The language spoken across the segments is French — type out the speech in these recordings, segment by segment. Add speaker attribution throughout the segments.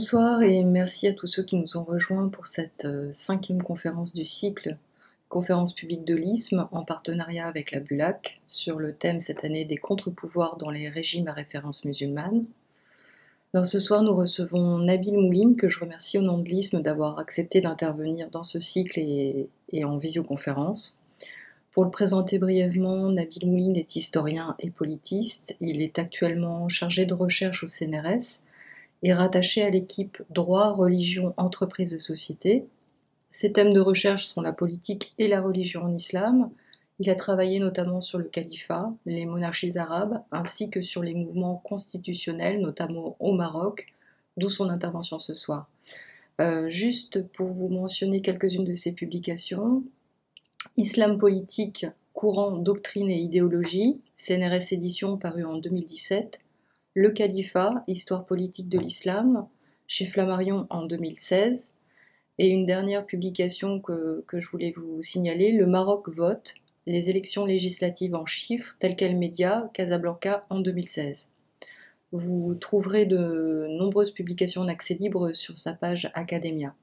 Speaker 1: Bonsoir et merci à tous ceux qui nous ont rejoints pour cette euh, cinquième conférence du cycle Conférence publique de l'ISM en partenariat avec la BULAC sur le thème cette année des contre-pouvoirs dans les régimes à référence musulmane. Dans ce soir, nous recevons Nabil Mouline, que je remercie au nom de l'ISM d'avoir accepté d'intervenir dans ce cycle et, en visioconférence. Pour le présenter brièvement, Nabil Mouline est historien et politiste. Il est actuellement chargé de recherche au CNRS est rattaché à l'équipe Droit, Religion, Entreprise et Société. Ses thèmes de recherche sont la politique et la religion en islam. Il a travaillé notamment sur le califat, les monarchies arabes, ainsi que sur les mouvements constitutionnels, notamment au Maroc, d'où son intervention ce soir. Euh, juste pour vous mentionner quelques-unes de ses publications, Islam politique, courant, doctrine et idéologie, CNRS édition paru en 2017, le califat, histoire politique de l'islam, chez Flammarion en 2016. Et une dernière publication que, je voulais vous signaler, Le Maroc vote, les élections législatives en chiffres, tel quel média, Casablanca en 2016. Vous trouverez de nombreuses publications en accès libre sur sa page Academia.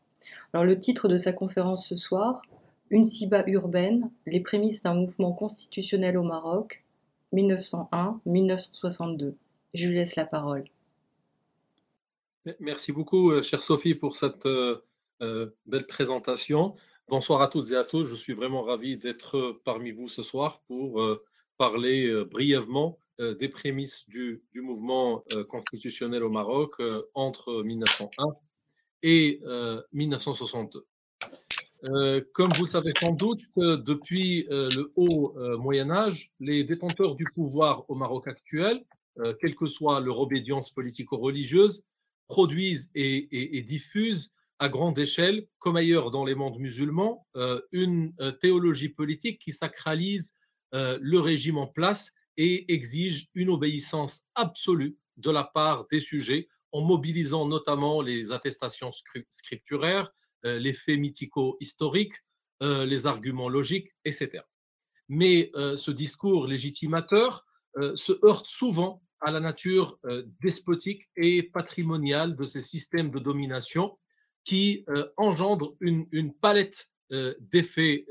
Speaker 1: Alors le titre de sa conférence ce soir, Une Siba urbaine, les prémices d'un mouvement constitutionnel au Maroc, 1901-1962. Je lui laisse la parole.
Speaker 2: Merci beaucoup, euh, chère Sophie, pour cette euh, euh, belle présentation. Bonsoir à toutes et à tous. Je suis vraiment ravi d'être parmi vous ce soir pour parler brièvement des prémices du, du mouvement constitutionnel au Maroc entre 1901 et 1962. comme vous le savez sans doute, depuis le haut Moyen Âge, les détenteurs du pouvoir au Maroc actuel euh, quelle que soit leur obédience politico-religieuse, produisent et, diffusent à grande échelle, comme ailleurs dans les mondes musulmans, euh, une euh, théologie politique qui sacralise le régime en place et exige une obéissance absolue de la part des sujets, en mobilisant notamment les attestations scripturaires, les faits mythico-historiques, les arguments logiques, etc. Mais ce discours légitimateur se heurte souvent à la nature euh, despotique et patrimoniale de ces systèmes de domination qui euh, engendrent une, palette euh, d'effets,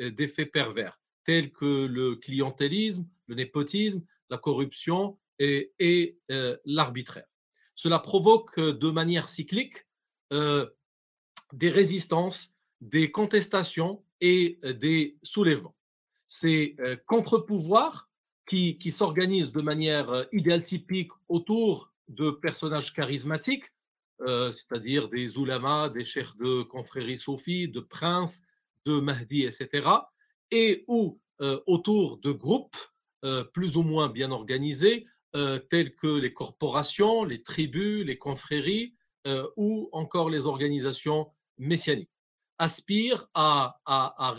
Speaker 2: pervers, tels que le clientélisme, le népotisme, la corruption et l'arbitraire. Cela provoque de manière cyclique des résistances, des contestations et des soulèvements. Ces contre-pouvoirs qui, s'organisent de manière euh, idéal typique autour de personnages charismatiques, euh, c'est-à-dire des oulamas, des chefs de confrérie sophie, de princes, de Mahdi, etc., et ou euh, autour de groupes plus ou moins bien organisés, tels que les corporations, les tribus, les confréries ou encore les organisations messianiques, aspirent à,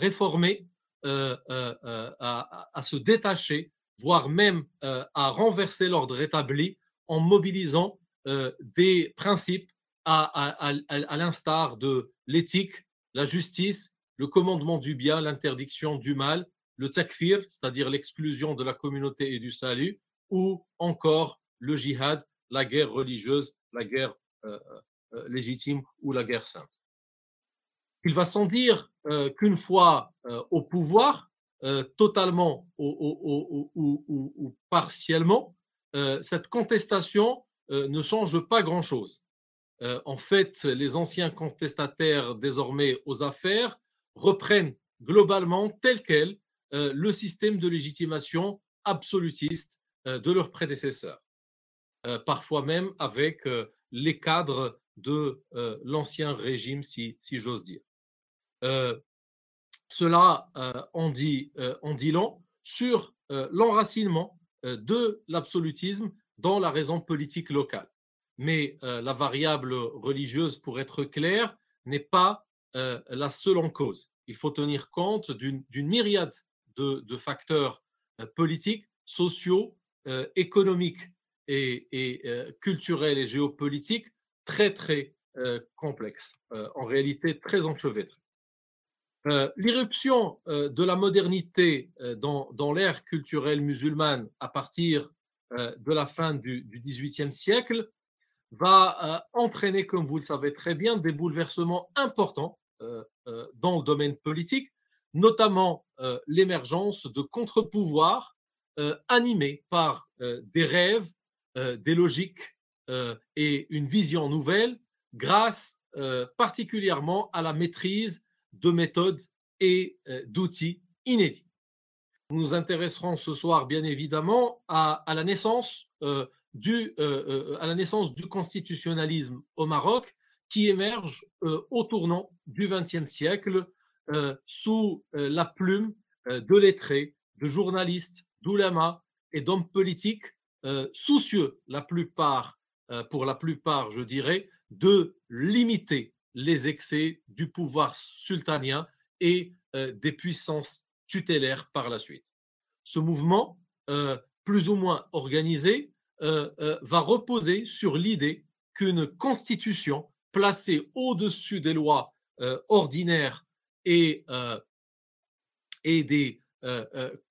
Speaker 2: réformer, à, se détacher voire même euh, à renverser l'ordre établi en mobilisant euh, des principes à, l'instar de l'éthique, la justice, le commandement du bien, l'interdiction du mal, le takfir, c'est-à-dire l'exclusion de la communauté et du salut, ou encore le jihad, la guerre religieuse, la guerre euh, légitime ou la guerre sainte. Il va sans dire qu'une fois au pouvoir, euh, totalement ou, partiellement, euh, cette contestation euh, ne change pas grand-chose. en fait, les anciens contestataires désormais aux affaires reprennent globalement tel quel le système de légitimation absolutiste de leurs prédécesseurs, parfois même avec les cadres de l'ancien régime, si, si j'ose dire. Cela euh, en, dit, euh, dit long sur euh, l'enracinement de l'absolutisme dans la raison politique locale. Mais la variable religieuse, pour être clair, n'est pas la seule en cause. Il faut tenir compte d'une myriade de, facteurs politiques, sociaux, économiques et, culturels et géopolitiques très, très complexes, en réalité très enchevêtrés. Euh, l'irruption euh, de la modernité euh, dans, dans l'ère culturelle musulmane à partir de la fin du XVIIIe siècle va entraîner, comme vous le savez très bien, des bouleversements importants dans le domaine politique, notamment l'émergence de contre-pouvoirs animés par des rêves, des logiques et une vision nouvelle grâce particulièrement à la maîtrise de méthodes et d'outils inédits. Nous nous intéresserons ce soir, bien évidemment, à, la naissance, du, à la naissance du constitutionnalisme au Maroc qui émerge au tournant du XXe siècle sous la plume de lettrés, de journalistes, d'oulémas et d'hommes politiques soucieux, la plupart, pour la plupart, je dirais, de limiter les excès du pouvoir sultanien et des puissances tutélaires par la suite. Ce mouvement, plus ou moins organisé, va reposer sur l'idée qu'une constitution placée au-dessus des lois ordinaires et, et des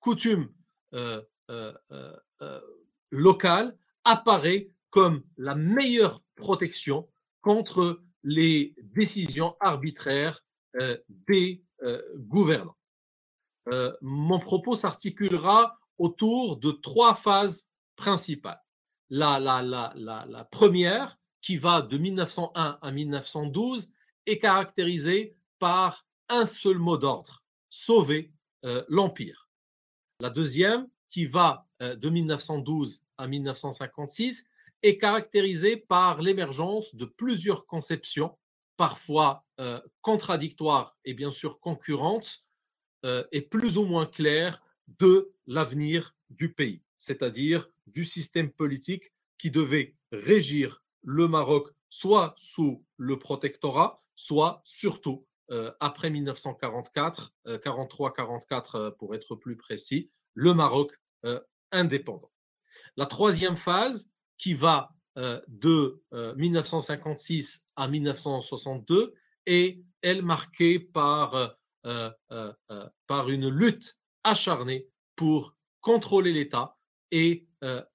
Speaker 2: coutumes locales apparaît comme la meilleure protection contre les décisions arbitraires des gouvernants. mon propos s'articulera autour de trois phases principales. La, la, première, qui va de 1901 à 1912, est caractérisée par un seul mot d'ordre, sauver l'Empire. La deuxième, qui va de 1912 à 1956, est caractérisée par l'émergence de plusieurs conceptions, parfois contradictoires et bien sûr concurrentes, et plus ou moins claires de l'avenir du pays, c'est-à-dire du système politique qui devait régir le Maroc soit sous le protectorat, soit surtout après 1944, 43-44 pour être plus précis, le Maroc indépendant. La troisième phase, qui va de 1956 à 1962, est, elle, marquée par, par une lutte acharnée pour contrôler l'État et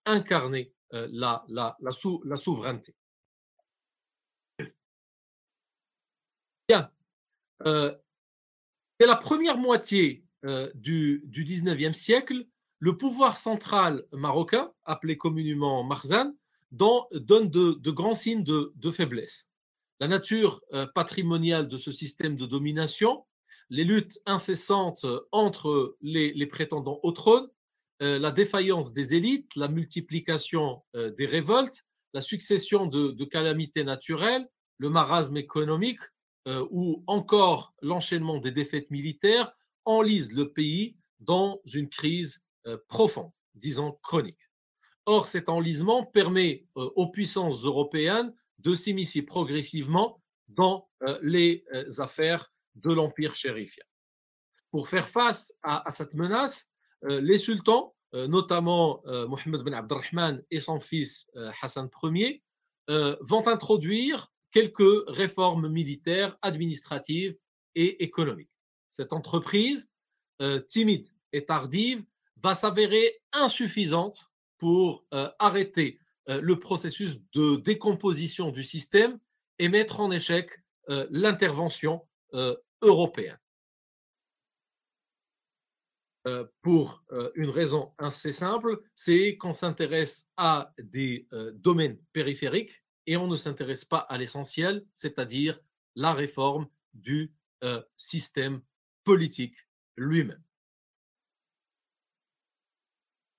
Speaker 2: incarner la, la, la, la souveraineté. Bien. Euh, dès la première moitié euh, du, du 19e siècle, le pouvoir central marocain, appelé communément Marzan, donne de, grands signes de, faiblesse. La nature euh, patrimoniale de ce système de domination, les luttes incessantes entre les, prétendants au trône, la défaillance des élites, la multiplication des révoltes, la succession de, de calamités naturelles, le marasme économique euh, ou encore l'enchaînement des défaites militaires enlisent le pays dans une crise euh, profonde, disons chronique. Or, cet enlisement permet euh, aux puissances européennes de s'immiscer progressivement dans les affaires de l'empire chérifien. Pour faire face à, cette menace, les sultans, notamment Mohammed ben Abdelrahman et son fils Hassan Ier, vont introduire quelques réformes militaires, administratives et économiques. Cette entreprise, euh, timide et tardive, va s'avérer insuffisante pour euh, arrêter euh, le processus de décomposition du système et mettre en échec l'intervention européenne. pour une raison assez simple, c'est qu'on s'intéresse à des domaines périphériques et on ne s'intéresse pas à l'essentiel, c'est-à-dire la réforme du euh, système politique lui-même.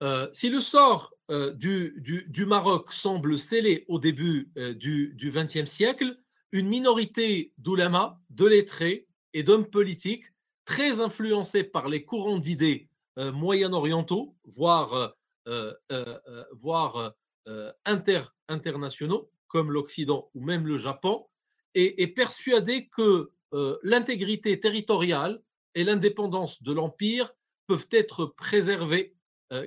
Speaker 2: Euh, si le sort euh, du, Maroc semble scellé au début du XXe siècle, une minorité d'oulémas, de lettrés et d'hommes politiques très influencés par les courants d'idées moyen-orientaux, voire, voire internationaux, comme l'Occident ou même le Japon, est, persuadé que euh, l'intégrité territoriale et l'indépendance de l'Empire peuvent être préservées euh,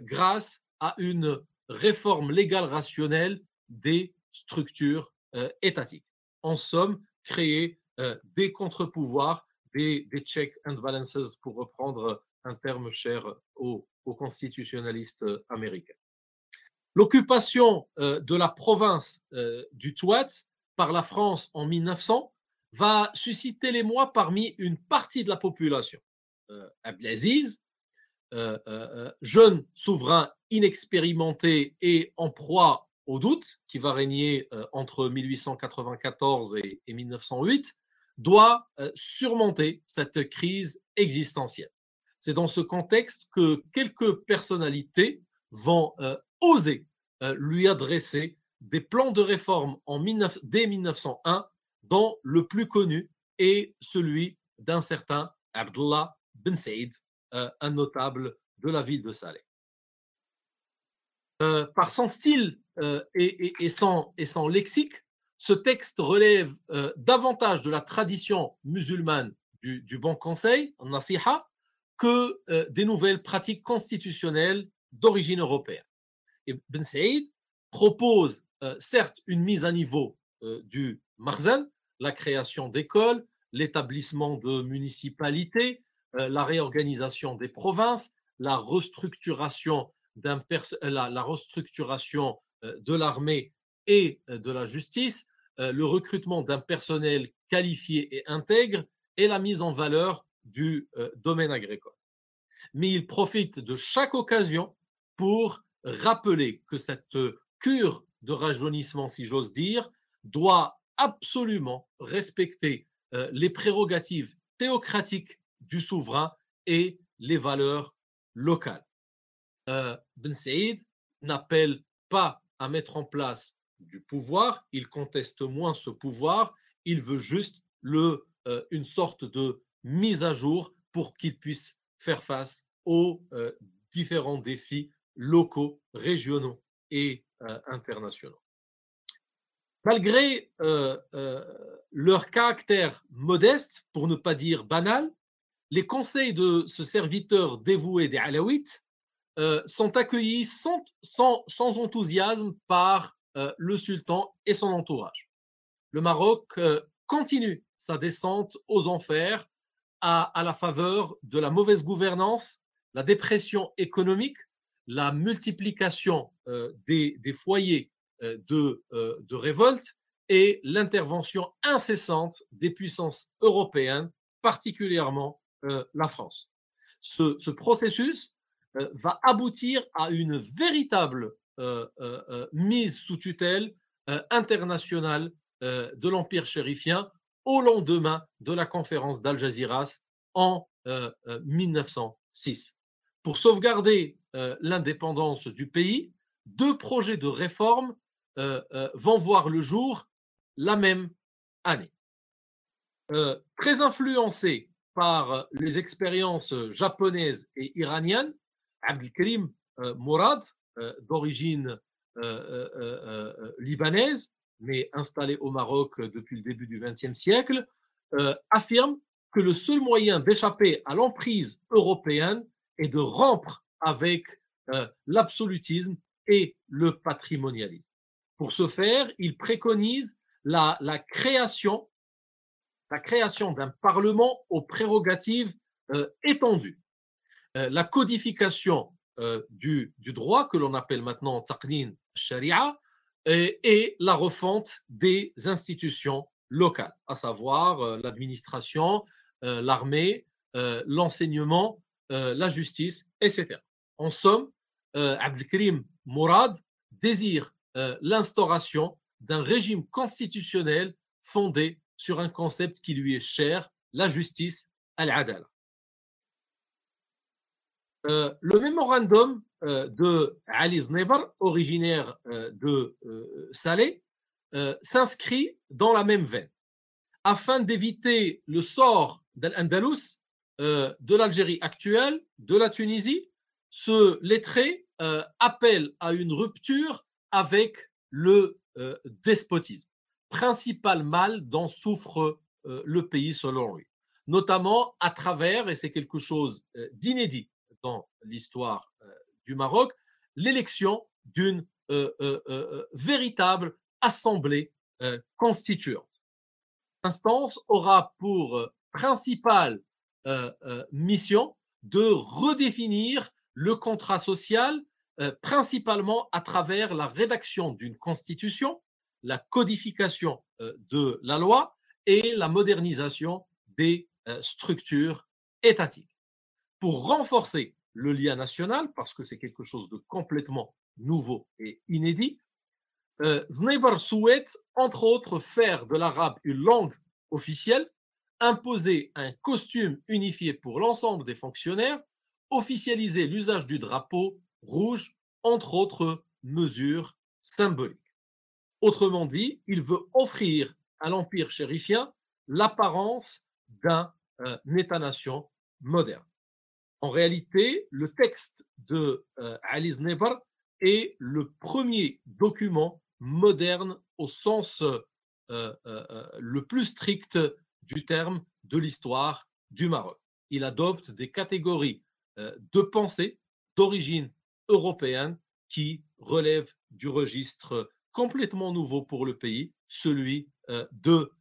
Speaker 2: grâce à une réforme légale rationnelle des structures euh, étatiques. En somme, créer des contre-pouvoirs, des, checks and balances, pour reprendre un terme cher aux constitutionnalistes américains. L'occupation de la province du Touat par la France en 1900 va susciter l'émoi parmi une partie de la population. Abdelaziz, jeune souverain inexpérimenté et en proie au doute, qui va régner entre 1894 et, 1908, doit surmonter cette crise existentielle. C'est dans ce contexte que quelques personnalités vont oser lui adresser des plans de réforme en dès 1901, dont le plus connu est celui d'un certain Abdullah Ben Said, un notable de la ville de Saleh. par son style et, son, lexique, ce texte relève davantage de la tradition musulmane du, bon conseil, nasiha, que des nouvelles pratiques constitutionnelles d'origine européenne. Et Ben Saïd propose certes une mise à niveau du Marzen, la création d'écoles, l'établissement de municipalités, la réorganisation des provinces, la restructuration, la, restructuration de l'armée et de la justice, le recrutement d'un personnel qualifié et intègre et la mise en valeur du domaine agricole. Mais il profite de chaque occasion pour rappeler que cette cure de rajeunissement, si j'ose dire, doit absolument respecter les prérogatives théocratiques du souverain et les valeurs locales. ben Saïd n'appelle pas à mettre en place du pouvoir, il conteste moins ce pouvoir, il veut juste le, une sorte de mise à jour pour qu'il puisse faire face aux différents défis locaux, régionaux et internationaux. Malgré leur caractère modeste, pour ne pas dire banal, les conseils de ce serviteur dévoué des Alaouites sont accueillis sans, enthousiasme par le sultan et son entourage. Le Maroc continue sa descente aux enfers à, la faveur de la mauvaise gouvernance, la dépression économique, la multiplication euh, des, foyers euh, euh, de, révolte et l'intervention incessante des puissances européennes, particulièrement la France. Ce, processus va aboutir à une véritable mise sous tutelle internationale de l'Empire chérifien au lendemain de la conférence d'Al Jazeera en 1906. Pour sauvegarder l'indépendance du pays, deux projets de réforme vont voir le jour la même année. très influencé par les expériences japonaises et iraniennes, Abdelkrim Mourad, d'origine libanaise, mais installé au Maroc depuis le début du XXe siècle, euh, affirme que le seul moyen d'échapper à l'emprise européenne est de rompre avec euh, l'absolutisme et le patrimonialisme. Pour ce faire, il préconise la, création, la création d'un parlement aux prérogatives euh, étendues, la codification du, du, droit que l'on appelle maintenant taqnin sharia, et, la refonte des institutions locales, à savoir euh, l'administration, euh, l'armée, euh, l'enseignement, la justice, etc. En somme, Abdelkrim Mourad désire l'instauration d'un régime constitutionnel fondé sur un concept qui lui est cher, la justice, al-adala. le mémorandum euh, de Ali Znebar, originaire euh, de euh, Salé, s'inscrit dans la même veine. Afin d'éviter le sort d'Al-Andalus, de l'Algérie actuelle, de la Tunisie, ce lettré appelle à une rupture avec le despotisme, principal mal dont souffre le pays selon lui, notamment à travers, et c'est quelque chose d'inédit dans l'histoire du Maroc, l'élection d'une euh, euh, euh, véritable assemblée constituante. L'instance aura pour principale mission de redéfinir le contrat social principalement à travers la rédaction d'une constitution, la codification de la loi et la modernisation des structures étatiques. Pour renforcer le lien national, parce que c'est quelque chose de complètement nouveau et inédit, euh, souhaite, entre autres, faire de l'arabe une langue officielle, imposer un costume unifié pour l'ensemble des fonctionnaires, officialiser l'usage du drapeau rouge, entre autres mesures symboliques. Autrement dit, il veut offrir à l'empire chérifien l'apparence d'un euh, État-nation moderne. En réalité, le texte de euh, est le premier document moderne au sens euh, euh, le plus strict du terme de l'histoire du Maroc. Il adopte des catégories de pensée d'origine européenne qui relèvent du registre complètement nouveau pour le pays, celui de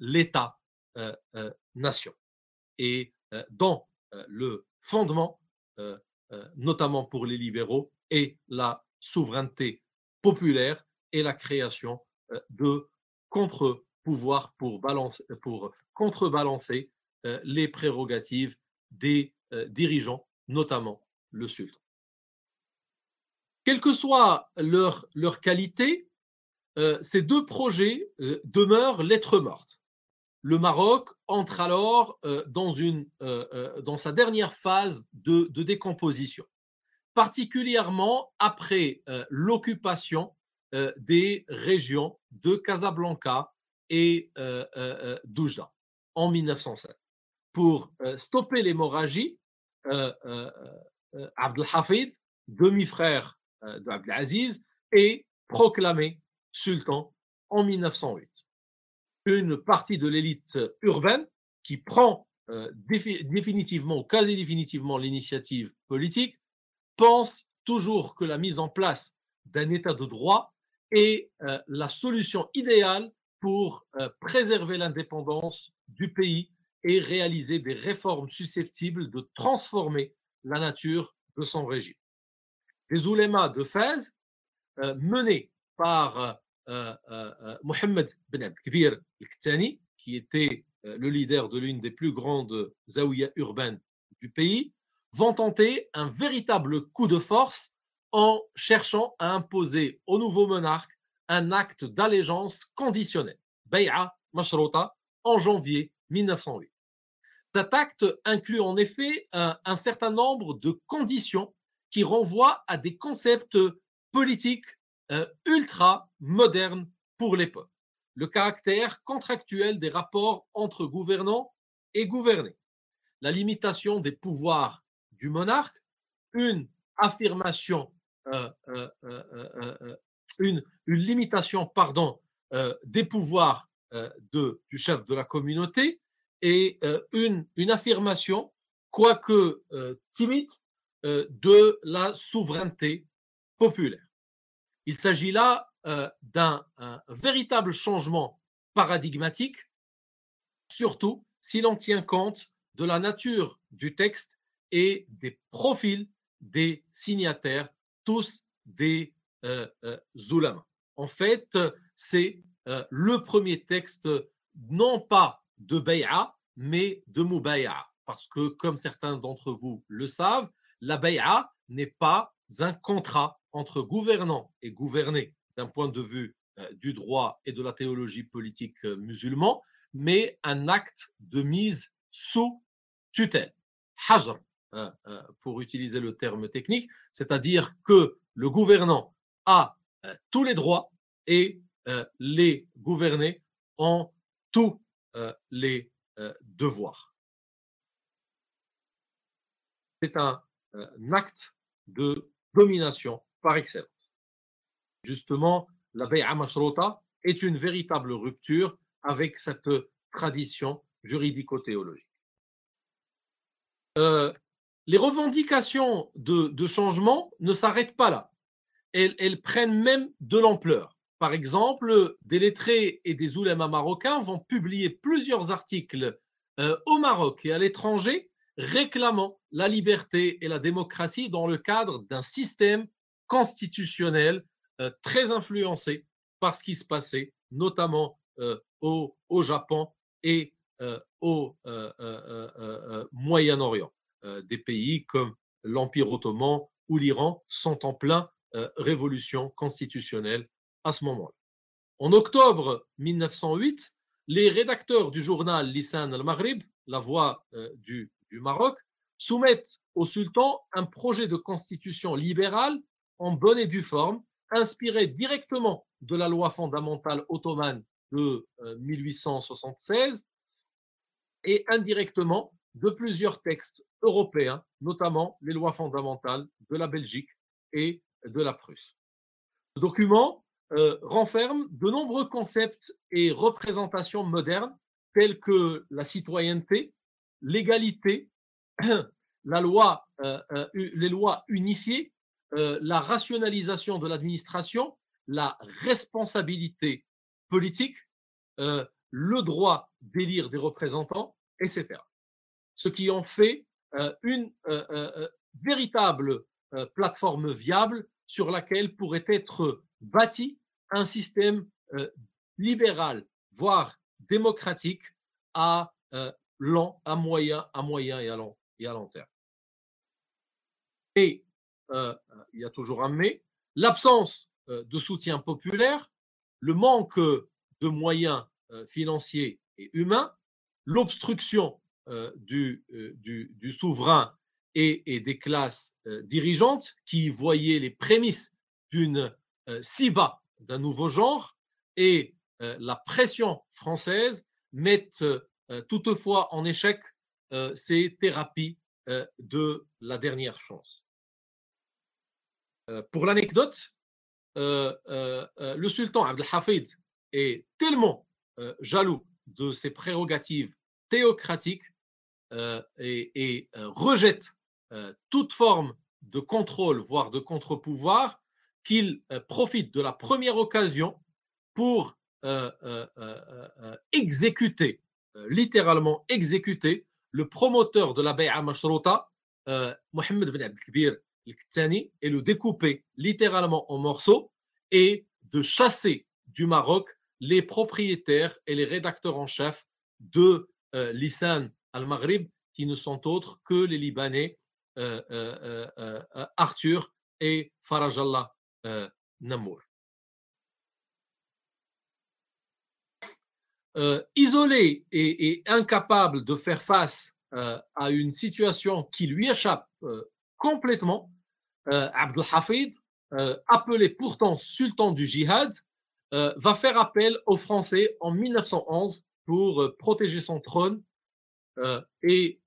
Speaker 2: l'État-nation. Et dans le fondement, notamment pour les libéraux, est la souveraineté populaire et la création de contre-pouvoirs pour, pour contrebalancer les prérogatives des dirigeants, notamment le sultan. Quelle que soit leur, leur qualité, ces deux projets demeurent lettres mortes. Le Maroc entre alors dans, une, sa dernière phase de, de décomposition, particulièrement après l'occupation euh, des régions de Casablanca et euh, euh, d'Oujda en 1907. Pour stopper l'hémorragie, Abdelhafid, demi-frère d'Abdelaziz, est proclamé sultan en 1908. Une partie de l'élite urbaine qui prend définitivement, quasi définitivement l'initiative politique, pense toujours que la mise en place d'un état de droit est euh, la solution idéale pour euh, préserver l'indépendance du pays et réaliser des réformes susceptibles de transformer la nature de son régime. Les oulémas de Fès, euh, menés par Mohamed Ben Abdelkbir al-Ktani, qui était le leader de l'une des plus grandes zaouïas urbaines du pays, vont tenter un véritable coup de force en cherchant à imposer au nouveau monarque un acte d'allégeance conditionnel, Bay'a Mashrota, en janvier 1908. Cet acte inclut en effet un, certain nombre de conditions qui renvoient à des concepts politiques euh, ultra modernes pour l'époque. Le caractère contractuel des rapports entre gouvernants et gouvernés, la limitation des pouvoirs du monarque, une affirmation euh, euh, une, limitation pardon, des pouvoirs du chef de la communauté et une affirmation, quoique timide, de la souveraineté populaire. Il s'agit là d'un véritable changement paradigmatique, surtout si l'on tient compte de la nature du texte et des profils des signataires tous des euh, euh En fait, c'est euh, le premier texte, non pas de Bay'a, mais de Mubay'a. Parce que, comme certains d'entre vous le savent, la Bay'a n'est pas un contrat entre gouvernants et gouvernés d'un point de vue euh, du droit et de la théologie politique musulman, mais un acte de mise sous tutelle. Hajr, euh, euh, pour utiliser le terme technique, c'est-à-dire que le gouvernant a euh, tous les droits et les gouvernés ont tous les devoirs. C'est un, acte de domination par excellence. Justement, la Bay'a Mashrota est une véritable rupture avec cette tradition juridico-théologique les revendications de, changement ne s'arrêtent pas là. Elles, prennent même de l'ampleur. Par exemple, des lettrés et des oulémas marocains vont publier plusieurs articles euh, au Maroc et à l'étranger réclamant la liberté et la démocratie dans le cadre d'un système constitutionnel très influencé par ce qui se passait, notamment au, au, Japon et au Moyen-Orient. des pays comme l'Empire ottoman ou l'Iran sont en plein révolution constitutionnelle à ce moment-là. En octobre 1908, les rédacteurs du journal Lisan al-Maghrib, la voix du, du Maroc, soumettent au sultan un projet de constitution libérale en bonne et due forme, inspiré directement de la loi fondamentale ottomane de 1876 et indirectement de plusieurs textes européens, notamment les lois fondamentales de la Belgique et de la Prusse. Ce document euh, renferme de nombreux concepts et représentations modernes tels que la citoyenneté, l'égalité, la loi, euh, euh, les lois unifiées, la rationalisation de l'administration, la responsabilité politique, le droit d'élire des représentants, etc. Ce qui en fait une véritable plateforme viable sur laquelle pourrait être bâti un système libéral, voire démocratique, à long, à moyen, à moyen et à long, et à long terme. Et il y a toujours un mais, l'absence de soutien populaire, le manque de moyens financiers et humains, l'obstruction du, du, souverain et, des classes dirigeantes qui voyaient les prémices d'une si bas d'un nouveau genre et la pression française mettent toutefois en échec ces thérapies de la dernière chance. Pour l'anecdote, le sultan Abdelhafid est tellement jaloux de ses prérogatives théocratiques et, rejette toute forme de contrôle, voire de contre-pouvoir, qu'il profite de la première occasion pour exécuter, littéralement exécuter, le promoteur de la Bay'a Mashruta, Mohamed Ben Abdelkbir al-Ktani, et le découper littéralement en morceaux et de chasser du Maroc les propriétaires et les rédacteurs en chef de l'Isan al-Maghrib, qui ne sont autres que les Libanais Arthur et Farajallah euh, Namour. Euh, isolé et, incapable de faire face euh, à une situation qui lui échappe complètement, Abdel Hafid, appelé pourtant sultan du djihad, va faire appel aux Français en 1911 pour protéger son trône et,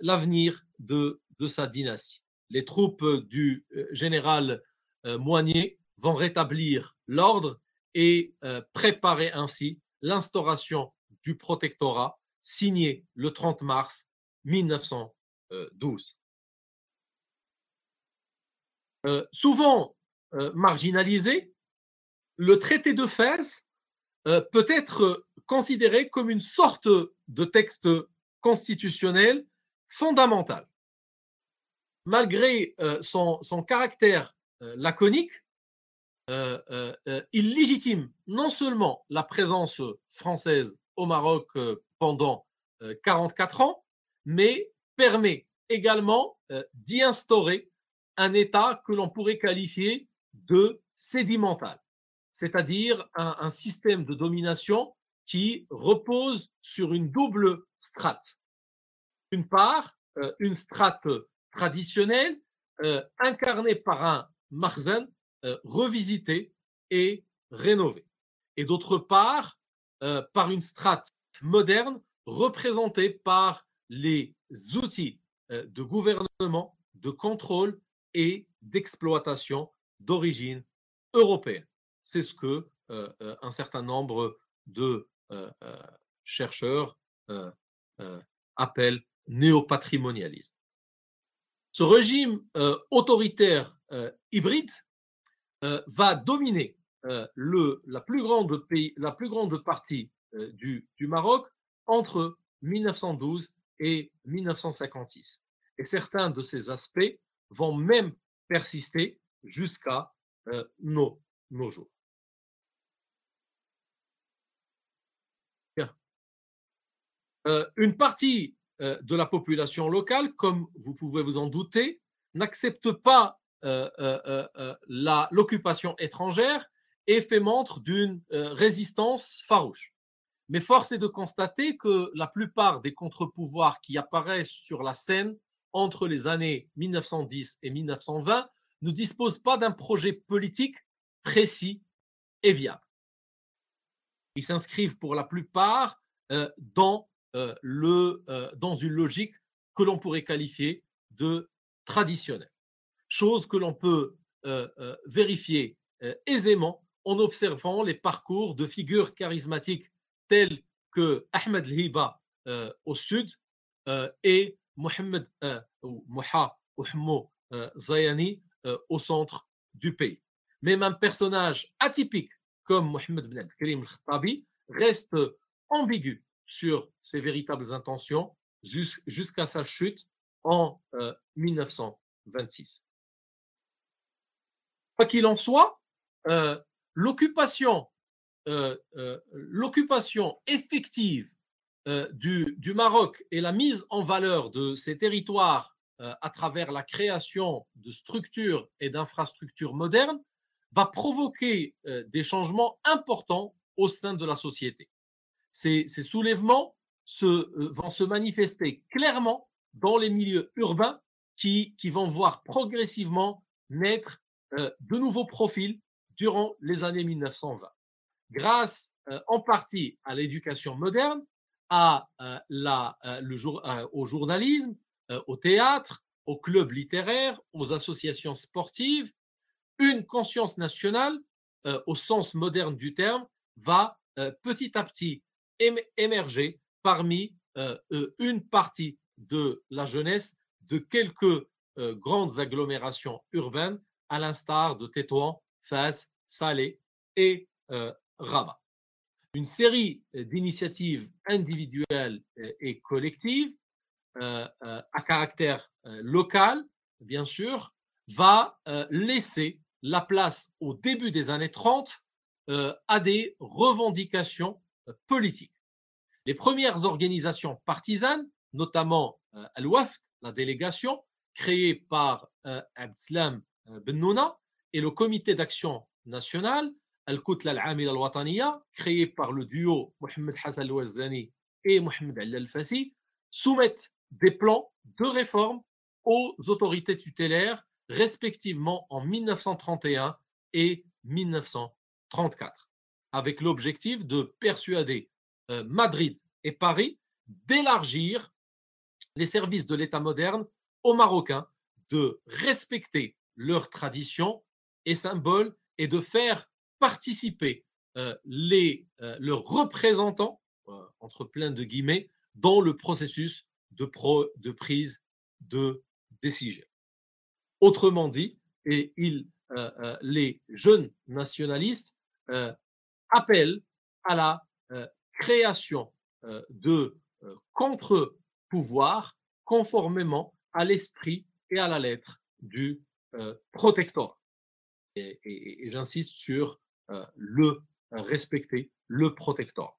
Speaker 2: l'avenir de, de, sa dynastie. Les troupes du général euh, Moigné vont rétablir l'ordre et euh, préparer ainsi l'instauration du protectorat signé le 30 mars 1912. Euh, souvent marginalisé, le traité de Fès peut être considéré comme une sorte de texte constitutionnel fondamental. Malgré son, caractère euh, laconique, euh, euh, il légitime non seulement la présence française au Maroc pendant 44 ans, mais permet également d'y instaurer un État que l'on pourrait qualifier de sédimental, c'est-à-dire un, système de domination qui repose sur une double strate. D'une part, une strate traditionnelle incarnée par un Marzen euh, revisité et rénové. Et d'autre part, euh, par une strate moderne représentée par les outils euh, de gouvernement, de contrôle et d'exploitation d'origine européenne. C'est ce que un certain nombre de chercheurs appellent néopatrimonialisme. Ce régime autoritaire hybride va dominer euh, le, la, plus grande pays, la plus grande partie du, du Maroc entre 1912 et 1956. Et certains de ces aspects vont même persister jusqu'à nos, nos jours. une partie de la population locale, comme vous pouvez vous en douter, n'accepte pas l'occupation étrangère et fait montre d'une résistance farouche. Mais force est de constater que la plupart des contre-pouvoirs qui apparaissent sur la scène entre les années 1910 et 1920 ne disposent pas d'un projet politique précis et viable. Ils s'inscrivent pour la plupart dans, le, dans une logique que l'on pourrait qualifier de traditionnelle, chose que l'on peut vérifier aisément en observant les parcours de figures charismatiques telles que Ahmed Hiba euh, au sud euh, et Mohamed euh, ou Zayani au centre du pays. Même un personnage atypique comme Mohamed Ben Karim al-Khattabi reste ambigu sur ses véritables intentions jusqu'à sa chute en 1926. Quoi qu'il en soit, l'occupation euh, euh, l'occupation effective euh, du, du, Maroc et la mise en valeur de ces territoires à travers la création de structures et d'infrastructures modernes va provoquer des changements importants au sein de la société. Ces, ces soulèvements vont se manifester clairement dans les milieux urbains qui, qui vont voir progressivement naître de nouveaux profils durant les années 1920. Grâce euh, en partie à l'éducation moderne, à, euh, euh, au journalisme, au théâtre, aux clubs littéraires, aux associations sportives, une conscience nationale, au sens moderne du terme, va petit à petit émerger parmi une partie de la jeunesse de quelques grandes agglomérations urbaines, à l'instar de Tétouan, Fès, Salé et Rabat. Une série d'initiatives individuelles et collectives euh, euh, à caractère euh, local, bien sûr, va laisser la place au début des années 30 à des revendications politiques. Les premières organisations partisanes, notamment Al-Wafd, la délégation, créée par Abdeslam Ben et le comité d'action nationale, Al-Kutla al-Amila al-Wataniya, créé par le duo Mohamed Hassan al-Wazzani et Mohamed al-Fassi, soumettent des plans de réforme aux autorités tutélaires, respectivement en 1931 et 1934, avec l'objectif de persuader euh, Madrid et Paris d'élargir les services de l'État moderne aux Marocains, de respecter leurs traditions et symboles et de faire participer les, leurs représentants, entre plein de guillemets, dans le processus de, prise de décision. Autrement dit, et les jeunes nationalistes appellent à la création de contre-pouvoirs conformément à l'esprit et à la lettre du protectorat. et j'insiste sur euh, le respecter, le protecteur.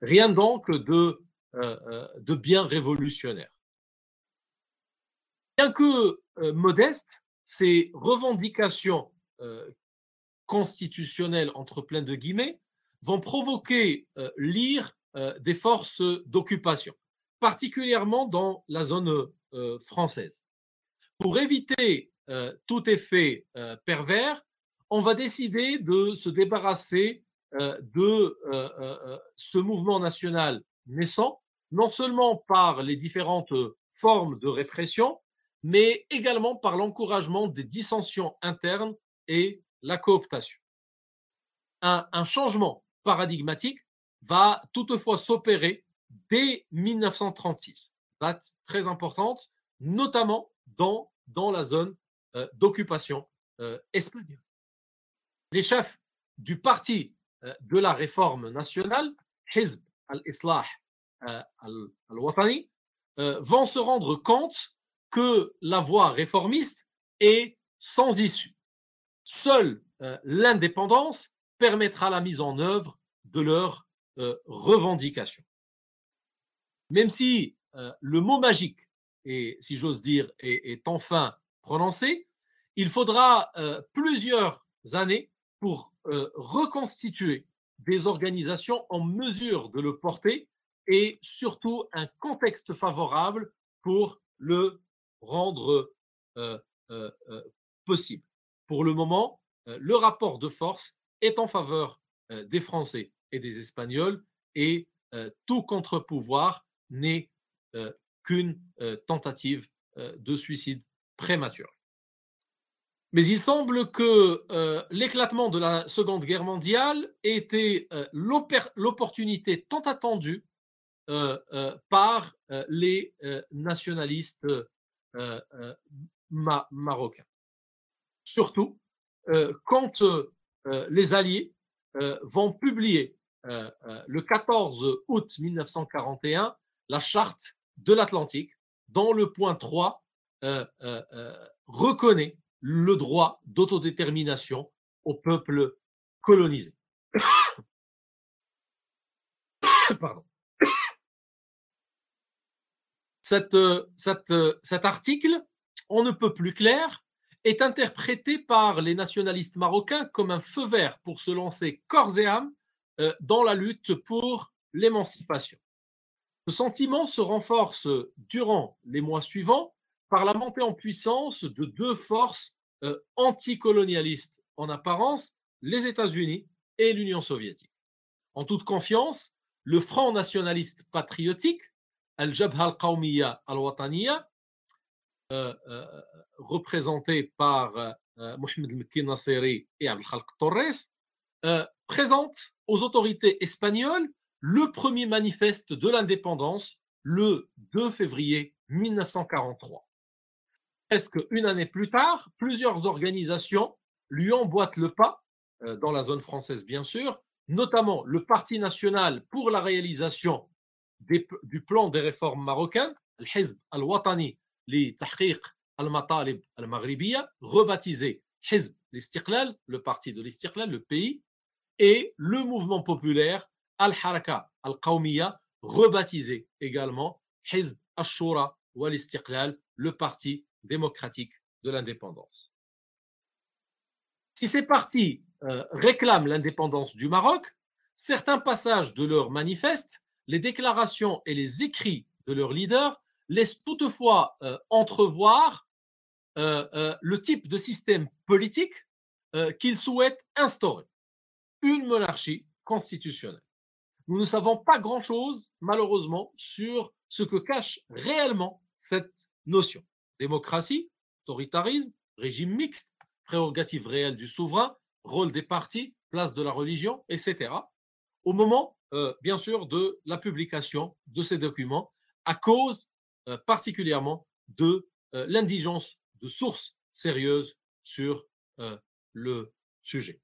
Speaker 2: Rien donc de, euh, euh, de bien révolutionnaire. Bien que modestes, ces revendications constitutionnelles, entre plein de guillemets, vont provoquer l'ire des forces d'occupation, particulièrement dans la zone française. Pour éviter tout effet pervers, on va décider de se débarrasser euh, de euh, euh, ce mouvement national naissant, non seulement par les différentes formes de répression, mais également par l'encouragement des dissensions internes et la cooptation. Un, changement paradigmatique va toutefois s'opérer dès 1936, date très importante, notamment dans la zone d'occupation espagnole les chefs du parti euh, de la réforme nationale, Hizb al-Islah euh, al-Watani, euh, vont se rendre compte que la voie réformiste est sans issue. seule l'indépendance permettra la mise en œuvre de leurs revendications. Même si le mot magique, et si j'ose dire, est, enfin prononcé, il faudra plusieurs années pour reconstituer des organisations en mesure de le porter et surtout un contexte favorable pour le rendre possible. Pour le moment, le rapport de force est en faveur des Français et des Espagnols et tout contre-pouvoir n'est qu'une tentative de suicide prématuré. Mais il semble que l'éclatement de la Seconde Guerre mondiale ait été l'opportunité tant attendue par les nationalistes marocains. Surtout quand les Alliés vont publier le 14 août 1941 la charte de l'Atlantique, dont le point 3 reconnaît le droit d'autodétermination au peuple colonisé. Cet article, on ne peut plus clair, est interprété par les nationalistes marocains comme un feu vert pour se lancer corps et âme euh, dans la lutte pour l'émancipation. Ce sentiment se renforce durant les mois suivants par la montée en puissance de deux forces euh, anticolonialistes en apparence, les États-Unis et l'Union soviétique. En toute confiance, le Front nationaliste patriotique, Al-Jabha al-Qawmiya al-Wataniya, euh, euh, représenté par Mohamed Mekki Nasseri et Abdelkhalq Torres, présente aux autorités espagnoles le premier manifeste de l'indépendance le 2 février 1943. Presque une année plus tard, plusieurs organisations lui emboîtent le pas, dans la zone française bien sûr, notamment le Parti national pour la réalisation du plan des réformes marocaines, le Hizb al-Watani li Tahqiq al-Matalib al-Maghribiya, rebaptisé Hizb l'Istiqlal, le parti de l'Istiqlal, le pays, et le mouvement populaire Al-Haraka al-Qawmiya, rebaptisé également Hizb al-Shura ou al-Istiqlal, le parti démocratique de l'indépendance. Si ces partis euh, réclament l'indépendance du Maroc, certains passages de leur manifeste, les déclarations et les écrits de leurs leaders laissent toutefois euh, entrevoir euh, le type de système politique qu'ils souhaitent instaurer, une monarchie constitutionnelle. Nous ne savons pas grand-chose, malheureusement, sur ce que cache réellement cette notion. Démocratie, autoritarisme, régime mixte, prérogatives réelles du souverain, rôle des partis, place de la religion, etc. Au moment, euh, bien sûr, de la publication de ces documents, à cause euh, particulièrement de euh, l'indigence de sources sérieuses sur le sujet.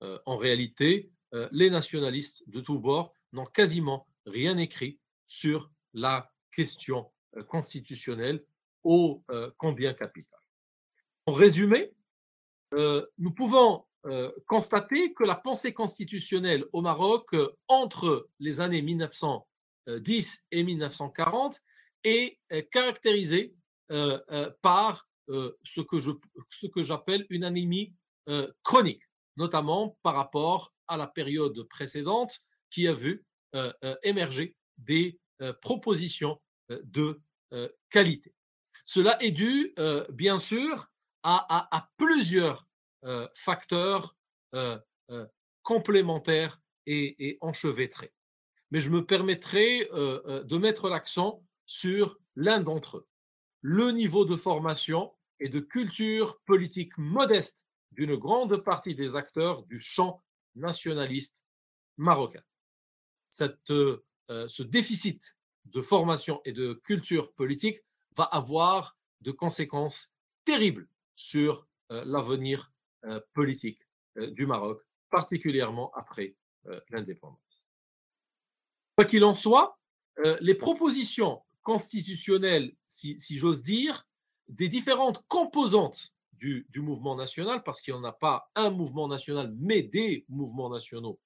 Speaker 2: en réalité, les nationalistes de tous bords n'ont quasiment rien écrit sur la question constitutionnelle ô combien capital? En résumé, nous pouvons constater que la pensée constitutionnelle au Maroc entre les années 1910 et 1940 est caractérisée par ce que j'appelle une anémie chronique, notamment par rapport à la période précédente qui a vu émerger des propositions de qualité. Cela est dû, bien sûr, à, plusieurs facteurs complémentaires et, enchevêtrés. Mais je me permettrai de mettre l'accent sur l'un d'entre eux, le niveau de formation et de culture politique modeste d'une grande partie des acteurs du champ nationaliste marocain. ce déficit de formation et de culture politique va avoir de conséquences terribles sur l'avenir politique du Maroc, particulièrement après l'indépendance. Quoi qu'il en soit, les propositions constitutionnelles, si, j'ose dire, des différentes composantes du, mouvement national, parce qu'il n'y en a pas un mouvement national, mais des mouvements nationaux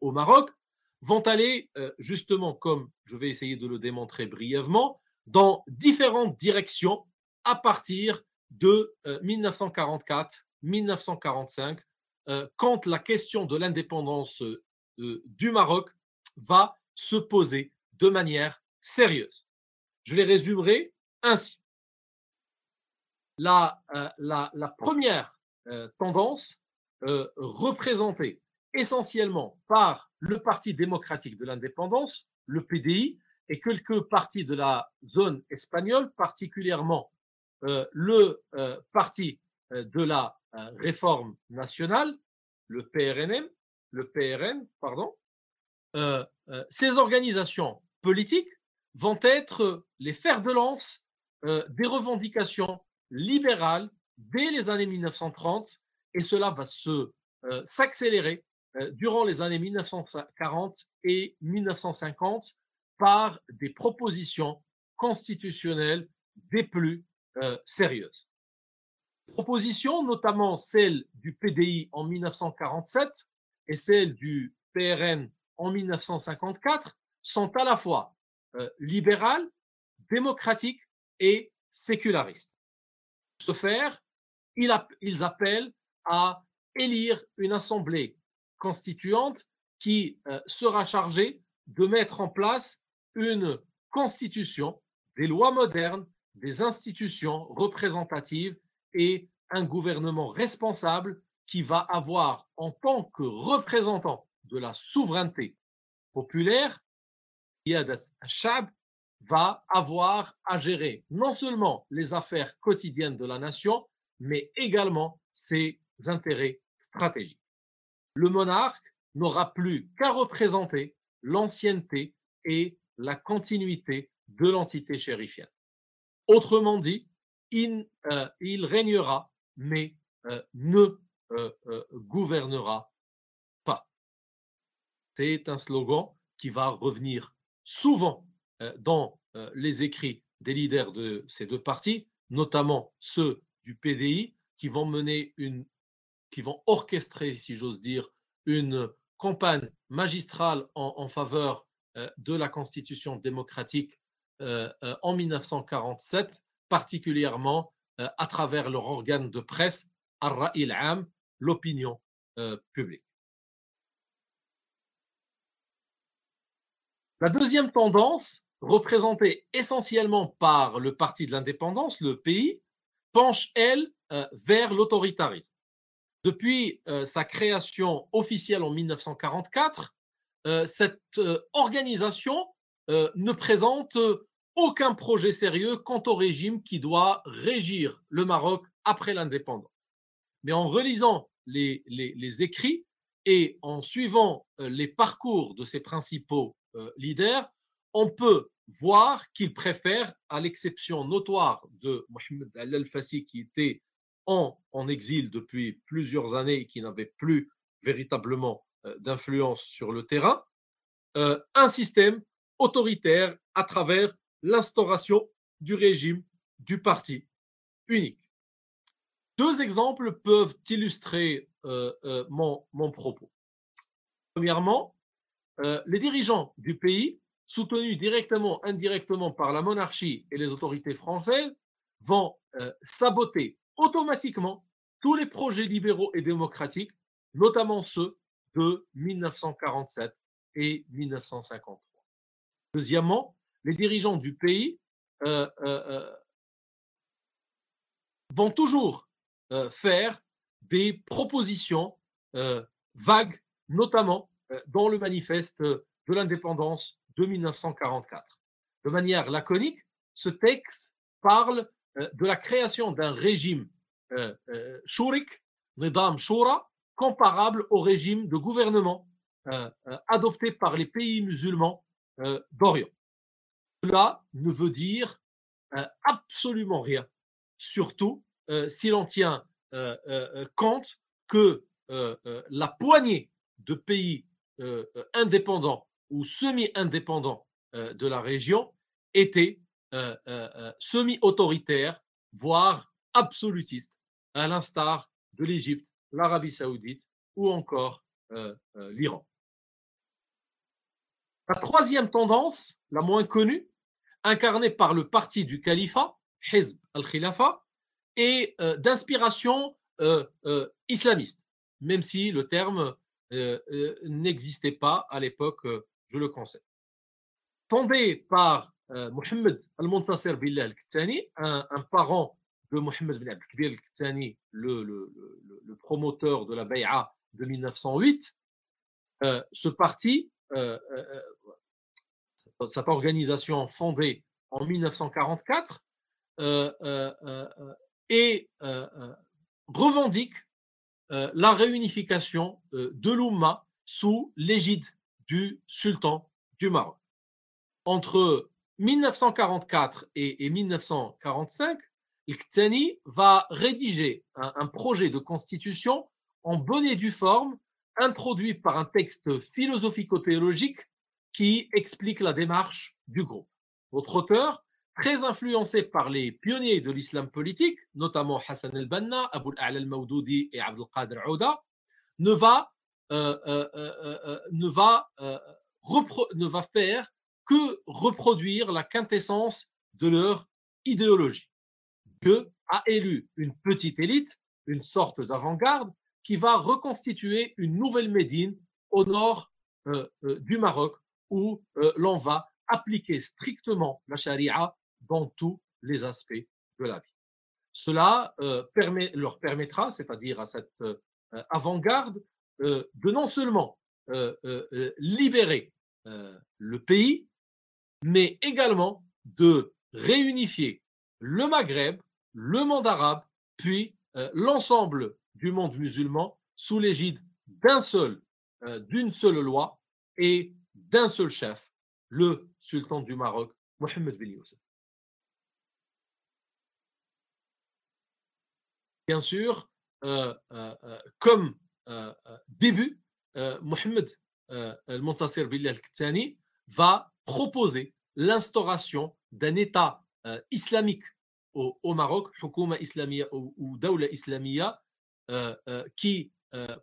Speaker 2: au Maroc, vont aller justement, comme je vais essayer de le démontrer brièvement, dans différentes directions à partir de 1944-1945, quand la question de l'indépendance du Maroc va se poser de manière sérieuse. Je les résumerai ainsi. La, euh, la, première euh, tendance euh, représentée essentiellement par le Parti démocratique de l'indépendance, le PDI, et quelques partis de la zone espagnole, particulièrement le Parti de la réforme nationale, le PRNM, le PRN, pardon, ces organisations politiques vont être les fers de lance des revendications libérales dès les années 1930 et cela va se s'accélérer durant les années 1940 et 1950 par des propositions constitutionnelles des plus sérieuses. Propositions, notamment celle du PDI en 1947 et celle du PRN en 1954, sont à la fois libérales, démocratiques et sécularistes. Ce faire, ils appellent à élire une assemblée constituante qui sera chargée de mettre en place une constitution, des lois modernes, des institutions représentatives et un gouvernement responsable qui va avoir en tant que représentant de la souveraineté populaire, Shab va avoir à gérer non seulement les affaires quotidiennes de la nation, mais également ses intérêts stratégiques. Le monarque n'aura plus qu'à représenter l'ancienneté et la continuité de l'entité chérifienne. Autrement dit, il, euh, régnera, mais euh, ne euh, gouvernera pas. C'est un slogan qui va revenir souvent dans les écrits des leaders de ces deux partis, notamment ceux du PDI, qui vont mener une, qui vont orchestrer, si j'ose dire, une campagne magistrale en, faveur de la constitution démocratique en 1947, particulièrement à travers leur organe de presse, Ar-Ra'il l'opinion publique. La deuxième tendance, représentée essentiellement par le Parti de l'indépendance, le pays, penche, elle, vers l'autoritarisme. Depuis sa création officielle en 1944, cette organisation ne présente aucun projet sérieux quant au régime qui doit régir le Maroc après l'indépendance. Mais en relisant les, les, écrits et en suivant les parcours de ses principaux leaders, on peut voir qu'ils préfèrent, à l'exception notoire de Mohamed Al-Fassi qui était en, en, exil depuis plusieurs années et qui n'avait plus véritablement d'influence sur le terrain, un système autoritaire à travers l'instauration du régime du parti unique. Deux exemples peuvent illustrer euh, euh, mon, mon, propos. Premièrement, euh, les dirigeants du pays, soutenus directement, indirectement par la monarchie et les autorités françaises, vont saboter automatiquement tous les projets libéraux et démocratiques, notamment ceux de 1947 et 1953. Deuxièmement, les dirigeants du pays euh, euh, euh, vont toujours faire des propositions vagues, notamment dans le manifeste de l'indépendance de 1944. De manière laconique, ce texte parle de la création d'un régime shurik, Nidam Shura, comparable au régime de gouvernement adopté par les pays musulmans d'Orient. Cela ne veut dire absolument rien, surtout si l'on tient compte que la poignée de pays indépendants ou semi-indépendants de la région était semi-autoritaire, voire absolutiste à l'instar de l'Égypte, l'Arabie saoudite ou encore l'Iran. La troisième tendance, la moins connue, incarnée par le parti du califat, Hizb al-Khilafa, est d'inspiration islamiste, même si le terme n'existait pas à l'époque, je le conseille. Fondé par Mohammed al-Muntasir Billah al-Ktani, un, parent de Mohammed bin Abdelkbir al-Ktani, le, le, le, promoteur de la Bay'a de 1908, ce parti cette organisation fondée en 1944 euh, euh, euh, et revendique la réunification de l'Oumma sous l'égide du sultan du Maroc. Entre 1944 et, 1945, Iqtani va rédiger un, projet de constitution en bonne et forme, introduit par un texte philosophico-théologique qui explique la démarche du groupe. Votre auteur, très influencé par les pionniers de l'islam politique, notamment Hassan el-Banna, Abu al-A'la al-Mawdoudi et Abdul Qadir Ouda, ne ne va faire que reproduire la quintessence de leur idéologie. Que a élu une petite élite, une sorte d'avant-garde, qui va reconstituer une nouvelle Médine au nord du Maroc, où euh, l'on va appliquer strictement la charia dans tous les aspects de la vie. Cela euh, leur permettra, c'est-à-dire à cette euh, avant-garde, de non seulement libérer le pays, mais également de réunifier le Maghreb, le monde arabe, puis l'ensemble du monde musulman sous l'égide d'un seul, d'une seule loi et d'un seul chef, le sultan du Maroc, Mohamed bin. Bien sûr, euh, euh, euh, comme début, Mohamed al-Muntasir bin va proposer l'instauration d'un État islamique au, Maroc, Hukuma Islamia ou, ou Dawla Islamia, qui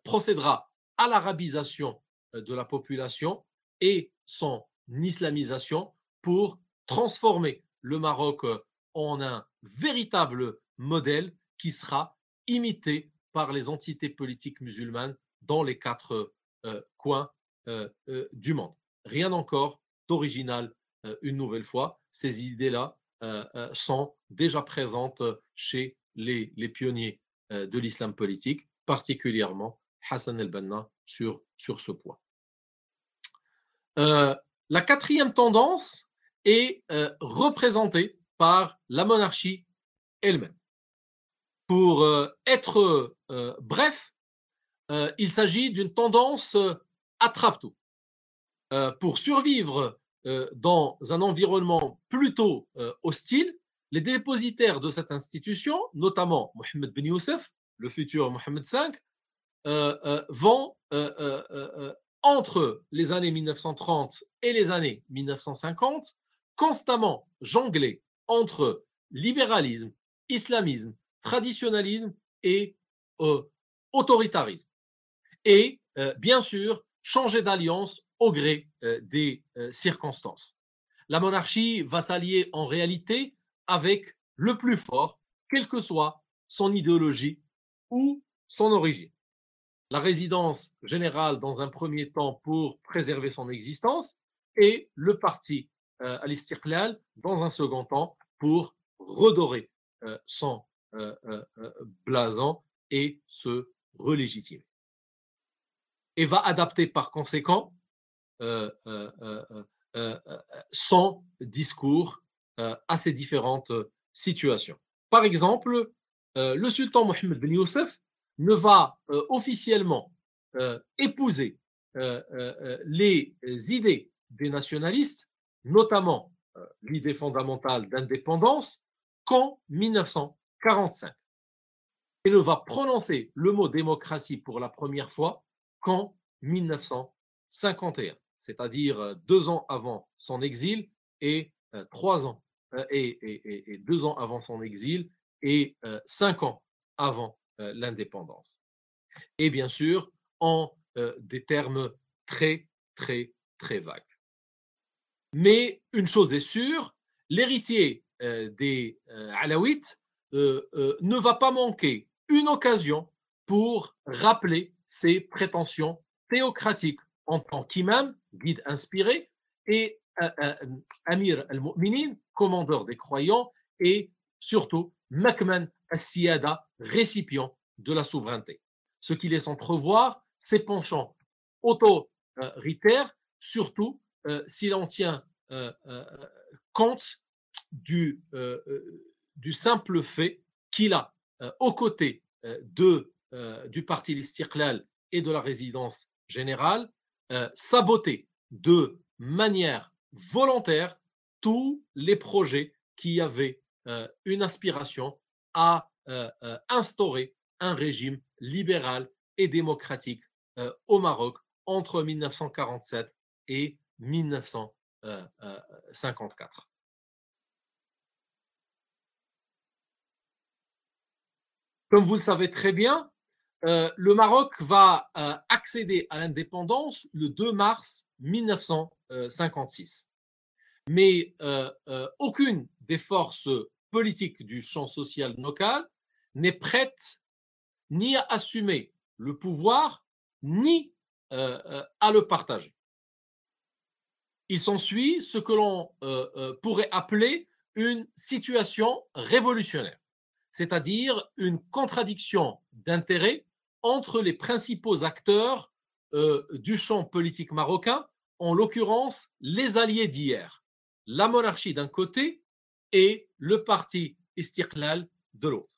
Speaker 2: procédera à l'arabisation de la population et son islamisation pour transformer le Maroc euh, en un véritable modèle qui sera imité par les entités politiques musulmanes dans les quatre euh, coins euh, du monde. Rien encore d'original une nouvelle fois. Ces idées-là sont déjà présentes chez les, pionniers de l'islam politique, particulièrement Hassan el-Banna sur, sur ce point. Euh, la quatrième tendance est euh, représentée par la monarchie elle-même. Pour euh, être bref, il s'agit d'une tendance attrape-tout. pour survivre dans un environnement plutôt hostile, les dépositaires de cette institution, notamment Mohamed Ben Youssef, le futur Mohamed V, vont entre les années 1930 et les années 1950, constamment jonglé entre libéralisme, islamisme, traditionnalisme et euh, autoritarisme. Et euh, bien sûr, changer d'alliance au gré euh, des circonstances. La monarchie va s'allier en réalité avec le plus fort, quelle que soit son idéologie ou son origine la résidence générale dans un premier temps pour préserver son existence et le parti euh, à l'Istiqlal dans un second temps pour redorer euh, son euh, blason et se relégitimer. Et va adapter par conséquent son discours à ces différentes situations. Par exemple, le sultan Mohammed Ben Youssef ne va euh, officiellement euh, épouser euh, les idées des nationalistes, notamment l'idée fondamentale d'indépendance, qu'en 1945. Et ne va prononcer le mot démocratie pour la première fois qu'en 1951, c'est-à-dire deux ans avant son exil et trois ans et, deux ans avant son exil et cinq ans avant l'indépendance. Et bien sûr, en des termes très, très, très vagues. Mais une chose est sûre, l'héritier des Alaouites ne va pas manquer une occasion pour rappeler ses prétentions théocratiques en tant qu'imam, guide inspiré, et Amir al-Mu'minin, commandeur des croyants, et surtout Makman al-Siyada, récipient de la souveraineté. Ce qui laisse entrevoir ses penchants autoritaires, surtout euh, si l'on tient euh, euh, compte du, simple fait qu'il a, aux côtés du parti L'Istiklal et de la résidence générale, saboté de manière volontaire tous les projets qui avaient une aspiration à instaurer un régime libéral et démocratique au Maroc entre 1947 et 1954. Comme vous le savez très bien, le Maroc va accéder à l'indépendance le 2 mars 1956. Mais aucune des forces politiques du champ social local n'est prête ni à assumer le pouvoir, ni à le partager. Il s'ensuit ce que l'on pourrait appeler une situation révolutionnaire, c'est-à-dire une contradiction d'intérêts entre les principaux acteurs du champ politique marocain, en l'occurrence les alliés d'hier, la monarchie d'un côté et le parti Istiklal de l'autre.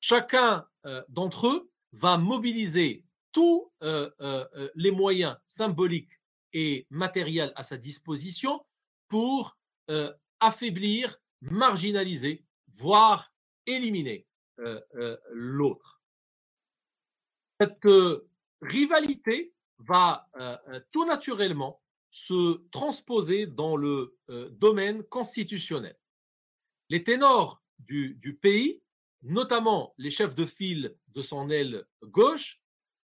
Speaker 2: Chacun d'entre eux va mobiliser tous les moyens symboliques et matériels à sa disposition pour affaiblir, marginaliser, voire éliminer l'autre. Cette rivalité va tout naturellement se transposer dans le domaine constitutionnel. Les ténors du pays notamment les chefs de file de son aile gauche,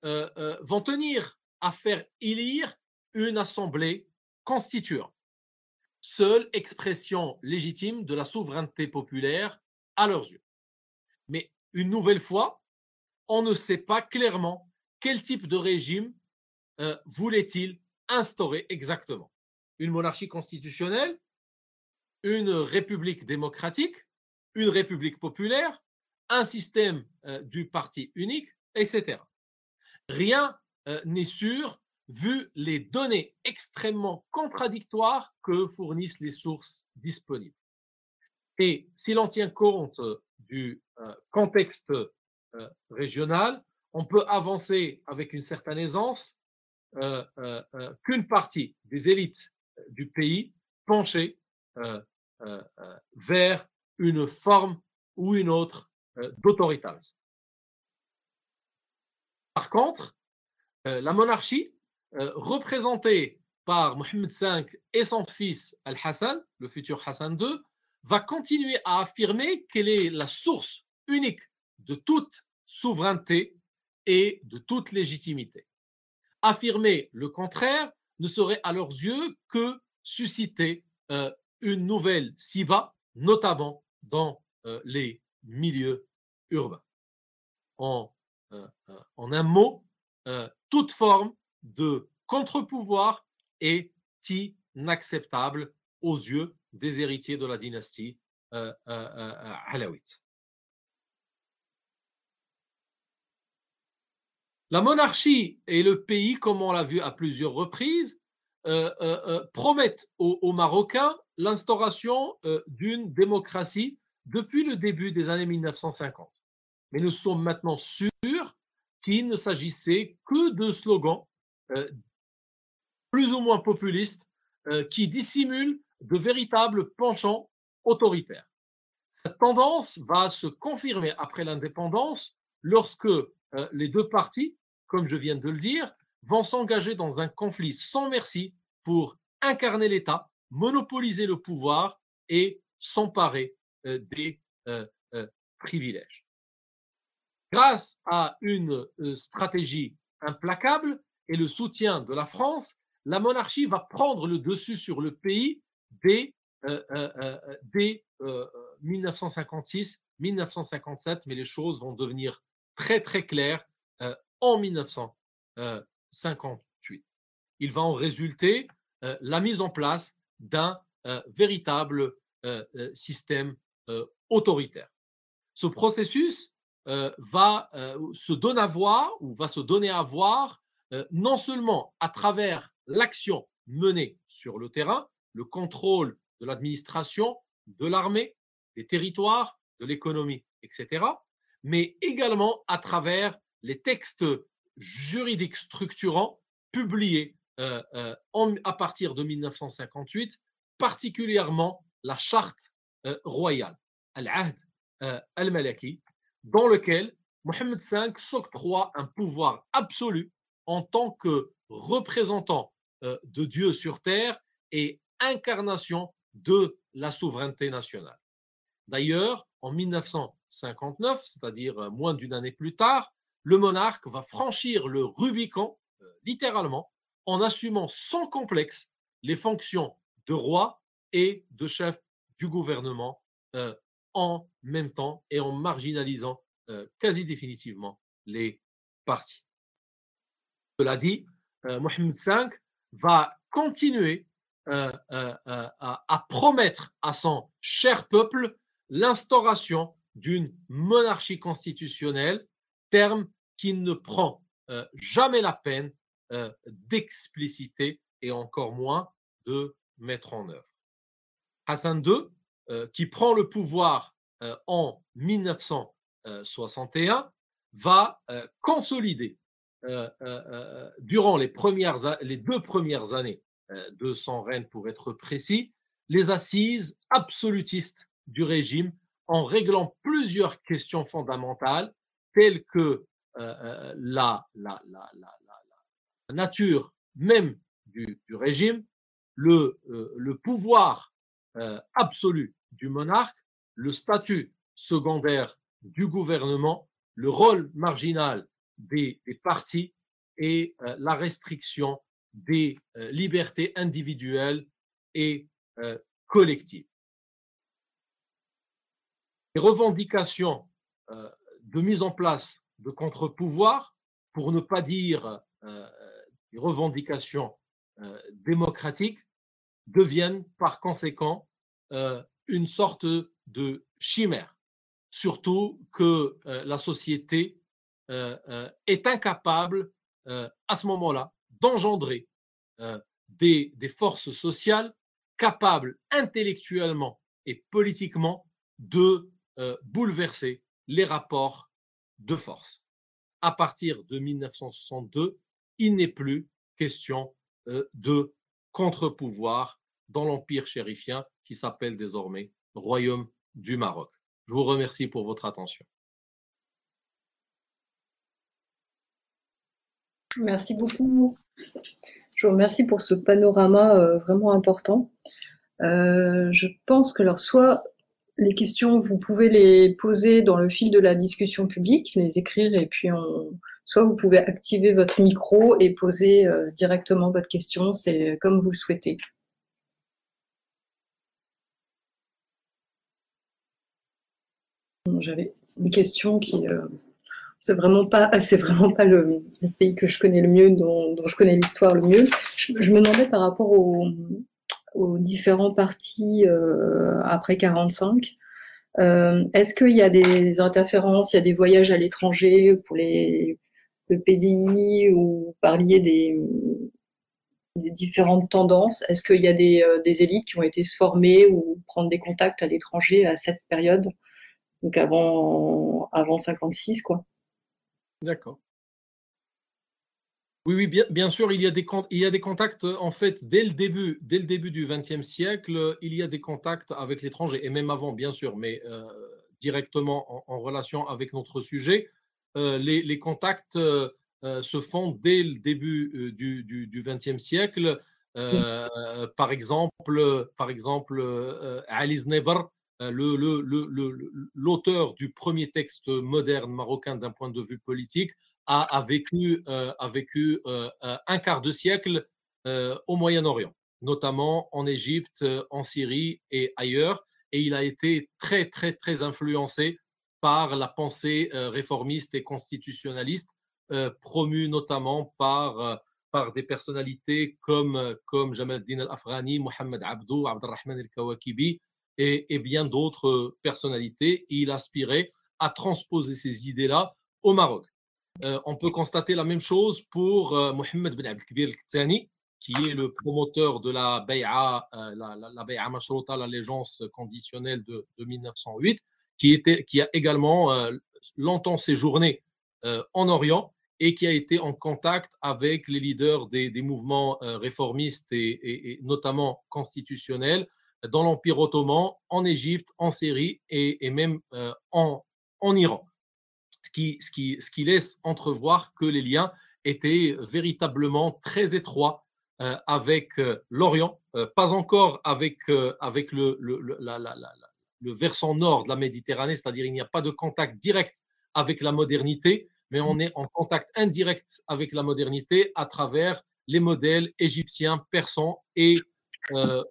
Speaker 2: euh, euh, vont tenir à faire élire une assemblée constituante, seule expression légitime de la souveraineté populaire à leurs yeux. Mais une nouvelle fois, on ne sait pas clairement quel type de régime euh, voulait-il instaurer exactement. Une monarchie constitutionnelle, une république démocratique, une république populaire, un système du parti unique, etc. Rien n'est sûr vu les données extrêmement contradictoires que fournissent les sources disponibles. Et si l'on tient compte du contexte régional, on peut avancer avec une certaine aisance qu'une partie des élites du pays penchait vers une forme ou une autre euh, d'autoritarisme. Par contre, euh, la monarchie, euh, représentée par Mohamed V et son fils Al-Hassan, le futur Hassan II, va continuer à affirmer qu'elle est la source unique de toute souveraineté et de toute légitimité. Affirmer le contraire ne serait à leurs yeux que susciter une nouvelle SIBA, notamment dans les milieu urbain. En, euh, euh, en un mot, euh, toute forme de contre-pouvoir est inacceptable aux yeux des héritiers de la dynastie alawite. La monarchie et le pays, comme on l'a vu à plusieurs reprises, promettent aux Marocains l'instauration d'une démocratie depuis le début des années 1950. Mais nous sommes maintenant sûrs qu'il ne s'agissait que de slogans euh, plus ou moins populistes euh, qui dissimulent de véritables penchants autoritaires. Cette tendance va se confirmer après l'indépendance lorsque euh, les deux partis, comme je viens de le dire, vont s'engager dans un conflit sans merci pour incarner l'État, monopoliser le pouvoir et s'emparer euh, des euh, euh, privilèges. grâce à une stratégie implacable et le soutien de la France, la monarchie va prendre le dessus sur le pays dès, dès 1956, 1957, mais les choses vont devenir très très claires en 1958. Il va en résulter la mise en place d'un véritable système autoritaire. Ce processus va se donner à voir non seulement à travers l'action menée sur le terrain, le contrôle de l'administration, de l'armée, des territoires, de l'économie, etc., mais également à travers les textes juridiques structurants publiés à partir de 1958, particulièrement la charte royale, Al-Ahd al-Malaki, dans lequel Mohammed V s'octroie un pouvoir absolu en tant que représentant de Dieu sur terre et incarnation de la souveraineté nationale. D'ailleurs, en 1959, c'est-à-dire moins d'une année plus tard, le monarque va franchir le Rubicon, littéralement, en assumant sans complexe les fonctions de roi et de chef du gouvernement en même temps et en marginalisant quasi définitivement les partis. Cela dit, Mohamed V va continuer à, promettre à son cher peuple l'instauration d'une monarchie constitutionnelle, terme qui ne prend jamais la peine d'expliciter et encore moins de mettre en œuvre. Hassan II, qui prend le pouvoir en 1961, va consolider durant les, deux premières années de son règne, pour être précis, les assises absolutistes du régime en réglant plusieurs questions fondamentales telles que la, la, la, la, nature même du, régime, le, pouvoir absolu du monarque, le statut secondaire du gouvernement, le rôle marginal des partis et la restriction des libertés individuelles et collectives. Les revendications de mise en place de contre-pouvoirs, pour ne pas dire des revendications démocratiques, deviennent par conséquent une sorte de chimère, surtout que la société est incapable à ce moment-là d'engendrer des, forces sociales capables intellectuellement et politiquement de bouleverser les rapports de force. À partir de 1962, il n'est plus question de contre-pouvoir dans l'empire chérifien qui s'appelle désormais Royaume du Maroc. Je vous remercie pour votre attention.
Speaker 1: Merci beaucoup. Je vous remercie pour ce panorama euh, vraiment important. Euh, je pense que alors soit les questions, vous pouvez les poser dans le fil de la discussion publique, les écrire et puis on, soit vous pouvez activer votre micro et poser euh, directement votre question, c'est comme vous le souhaitez. J'avais une question qui euh, c'est vraiment pas c'est vraiment pas le, pays que je connais le mieux, dont, je connais l'histoire le mieux. Je, me demandais par rapport aux, différents partis euh, après 45. Euh, est-ce qu'il y a des interférences, il y a des voyages à l'étranger pour les le PDI ou parliez des, différentes tendances? Est-ce qu'il y a des, des, élites qui ont été formées ou prendre des contacts à l'étranger à cette période? Donc avant, avant 56, quoi.
Speaker 2: D'accord. Oui, oui, bien, sûr, il y, a des, contacts, en fait, dès le début, dès le début du XXe siècle, il y a des contacts avec l'étranger, et même avant, bien sûr, mais euh, directement en, relation avec notre sujet. Euh, les, contacts euh, se font dès le début du XXe siècle. par exemple, par exemple Alice Neber, l'auteur du premier texte moderne marocain d'un point de vue politique, a, vécu, a vécu un quart de siècle au Moyen-Orient, notamment en Égypte, en Syrie et ailleurs. Et il a été très, très, très influencé par la pensée réformiste et constitutionnaliste, promue notamment par par des personnalités comme, comme Jamal al-Din al-Afghani, Mohamed Abdou, Abdelrahman al-Kawakibi et, et, bien d'autres personnalités. il aspirait à transposer ces idées-là au Maroc. Euh, on peut constater la même chose pour euh, Mohamed Ben Abdelkbir al-Khtani, qui est le promoteur de la Bay'a, euh, la, la, la Mashrota, l'allégeance conditionnelle de, de, 1908, qui, a également euh, longtemps séjourné en Orient et qui a été en contact avec les leaders des, mouvements réformistes et, notamment constitutionnels dans l'Empire ottoman, en Égypte, en Syrie et, même en, Iran. Ce qui, ce, qui, ce qui, laisse entrevoir que les liens étaient véritablement très étroits euh, avec l'Orient, pas encore avec, avec le, le, le versant nord de la Méditerranée, c'est-à-dire il n'y a pas de contact direct avec la modernité, mais on est en contact indirect avec la modernité à travers les modèles égyptiens, persans et euh,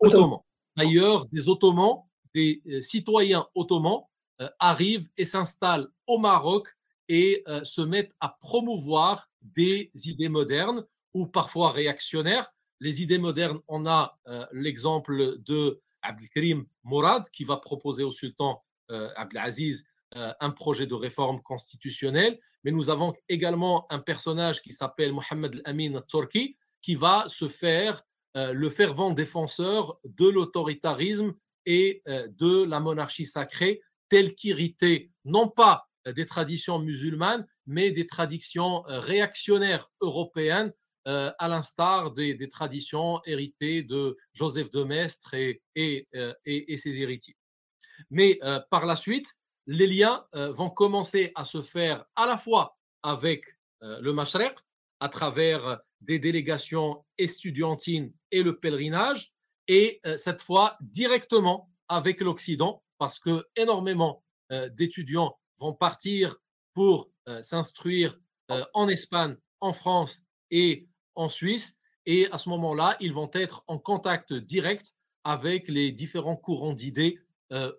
Speaker 2: ottomans. D'ailleurs, des Ottomans, des euh, citoyens ottomans euh, arrivent et s'installent au Maroc et se mettent à promouvoir des idées modernes ou parfois réactionnaires. Les idées modernes, on a l'exemple de Abdelkrim Mourad qui va proposer au sultan Abdelaziz euh, un projet de réforme constitutionnelle, mais nous avons également un personnage qui s'appelle Mohamed Al-Amin Turki, qui va se faire euh, le fervent défenseur de l'autoritarisme et euh, de la monarchie sacrée, telle qu'héritée non pas des traditions musulmanes, mais des traditions réactionnaires européennes, à l'instar des, traditions héritées de Joseph de Maistre et, et, et ses héritiers. Mais par la suite, les liens euh, vont commencer à se faire à la fois avec euh, le Mashrek, à travers des délégations estudiantines et le pèlerinage, et euh, cette fois directement avec l'Occident, parce que énormément d'étudiants vont partir pour s'instruire en Espagne, en France et en Suisse, et à ce moment-là, ils vont être en contact direct avec les différents courants d'idées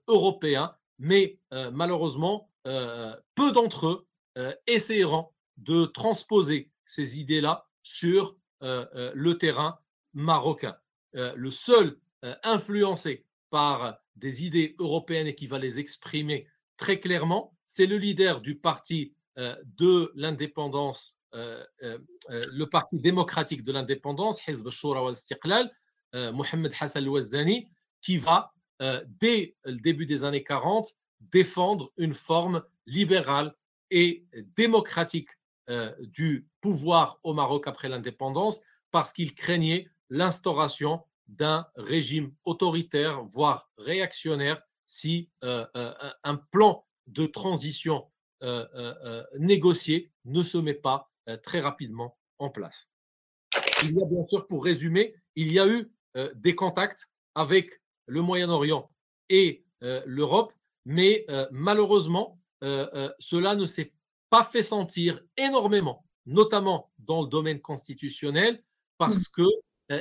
Speaker 2: européens mais euh, malheureusement, euh, peu d'entre eux euh, essaieront de transposer ces idées-là sur le terrain marocain. le seul influencé par des idées européennes et qui va les exprimer très clairement, c'est le leader du parti de l'indépendance, le parti démocratique de l'indépendance, Hizb al-Shura Mohamed Hassan al qui va euh, dès le début des années 40, défendre une forme libérale et démocratique euh, du pouvoir au Maroc après l'indépendance parce qu'il craignait l'instauration d'un régime autoritaire, voire réactionnaire, si euh, un plan de transition négocié ne se met pas très rapidement en place. Il y a bien sûr, pour résumer, il y a eu des contacts avec le Moyen-Orient et euh, l'Europe, mais euh, malheureusement, euh, cela ne s'est pas fait sentir énormément, notamment dans le domaine constitutionnel, parce mmh. que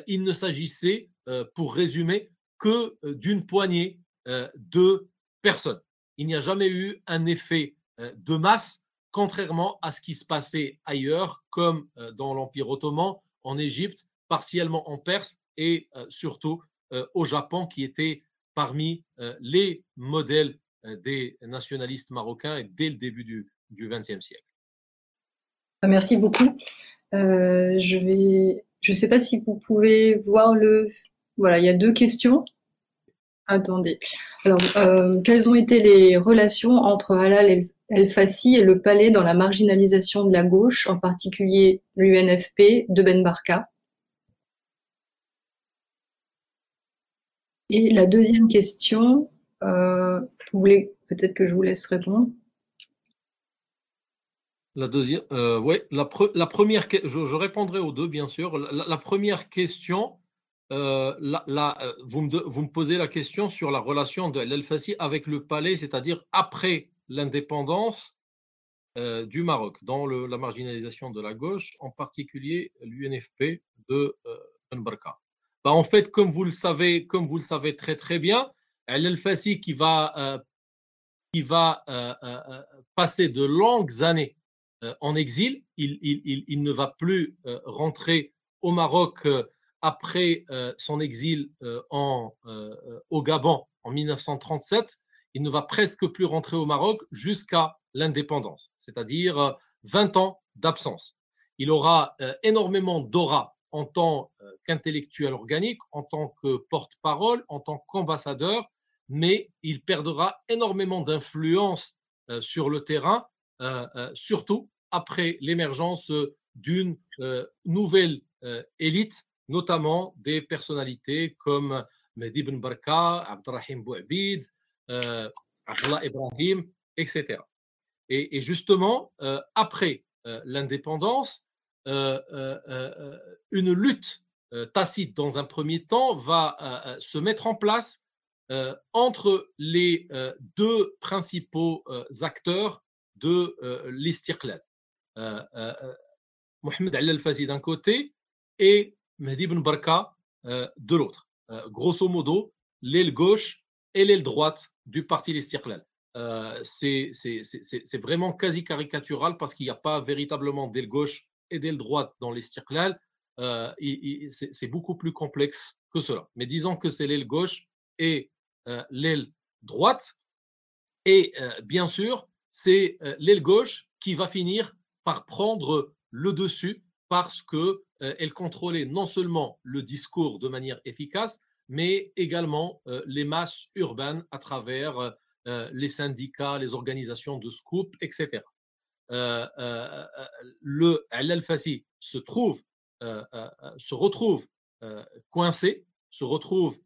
Speaker 2: il ne s'agissait, pour résumer, que d'une poignée de personnes. Il n'y a jamais eu un effet de masse, contrairement à ce qui se passait ailleurs, comme dans l'Empire ottoman, en Égypte, partiellement en Perse et surtout euh, au Japon, qui était parmi euh, les modèles euh, des nationalistes marocains dès le début du XXe siècle.
Speaker 1: Merci beaucoup. je vais, je ne sais pas si vous pouvez voir le. Voilà, il y a deux questions. Attendez. Alors, quelles ont été les relations entre Halal El-Fassi et le palais dans la marginalisation de la gauche, en particulier l'UNFP de Ben Barka? Et la deuxième question, euh, vous voulez peut-être que je vous laisse répondre.
Speaker 2: La deuxième, euh, oui, la, première, je, répondrai aux deux bien sûr. La, première question, là, vous, me, vous, me, posez la question sur la relation de l'El-Fassi avec le palais, c'est-à-dire après l'indépendance du Maroc, dans le, la marginalisation de la gauche, en particulier l'UNFP de Barka. Bah, en fait, comme vous le savez, comme vous le savez très très bien, El-Fassi qui va, qui va passer de longues années en exil, il, ne va plus rentrer au Maroc après son exil au Gabon en 1937. Il ne va presque plus rentrer au Maroc jusqu'à l'indépendance, c'est-à-dire 20 ans d'absence. Il aura énormément d'aura en tant qu'intellectuel organique, en tant que porte-parole, en tant qu'ambassadeur, mais il perdra énormément d'influence sur le terrain, surtout après l'émergence d'une nouvelle élite, notamment des personnalités comme Mehdi ibn Barka, Abdelrahim Bouabid, Abdullah Ibrahim, etc. Et, justement, après l'indépendance, euh, euh, euh, une lutte tacite dans un premier temps va se mettre en place entre les deux principaux acteurs de l'Istiqlal. Mohamed Al-Fazi d'un côté et Mehdi ibn Barka de l'autre. grosso modo, l'aile gauche et l'aile droite du parti l'Istiqlal. c'est vraiment quasi caricatural parce qu'il n'y a pas véritablement d'aile gauche et d'aile droite dans l'Istiqlal, euh, c'est beaucoup plus complexe que cela. Mais disons que c'est l'aile gauche et euh, l'aile droite. Et euh, bien sûr, c'est l'aile gauche qui va finir par prendre le dessus parce qu'elle contrôlait non seulement le discours de manière efficace, mais également les masses urbaines à travers les syndicats, les organisations de scoop, etc. Euh, euh, euh, le Al-Fassi se trouve, se retrouve coincé, se retrouve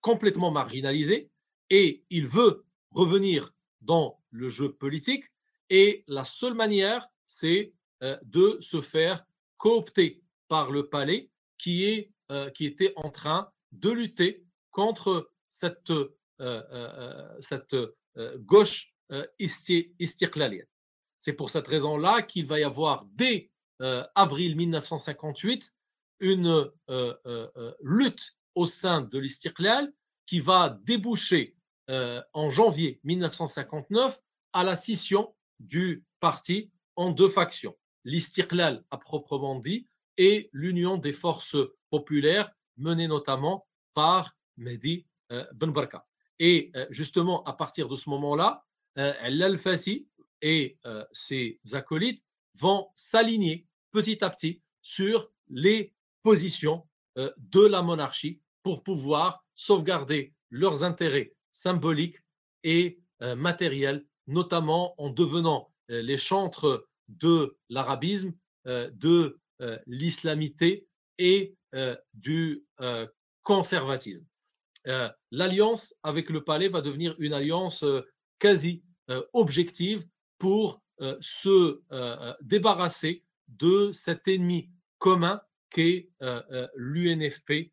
Speaker 2: complètement marginalisé et il veut revenir dans le jeu politique et la seule manière, c'est de se faire coopter par le palais qui, est, qui était en train de lutter contre cette, cette gauche istirklalienne. C'est pour cette raison-là qu'il va y avoir dès euh, avril 1958 une euh, euh, lutte au sein de l'Istiklal qui va déboucher en janvier 1959 à la scission du parti en deux factions, l'Istiklal à proprement dit et l'Union des forces populaires menée notamment par Mehdi Ben Barka. Et justement, à partir de ce moment-là, Al-Fassi et ses acolytes vont s'aligner petit à petit sur les positions de la monarchie pour pouvoir sauvegarder leurs intérêts symboliques et matériels, notamment en devenant les chantres de l'arabisme, de l'islamité et du conservatisme. L'alliance avec le palais va devenir une alliance quasi objective pour euh, se euh, euh, débarrasser de cet ennemi commun qu'est l'UNFP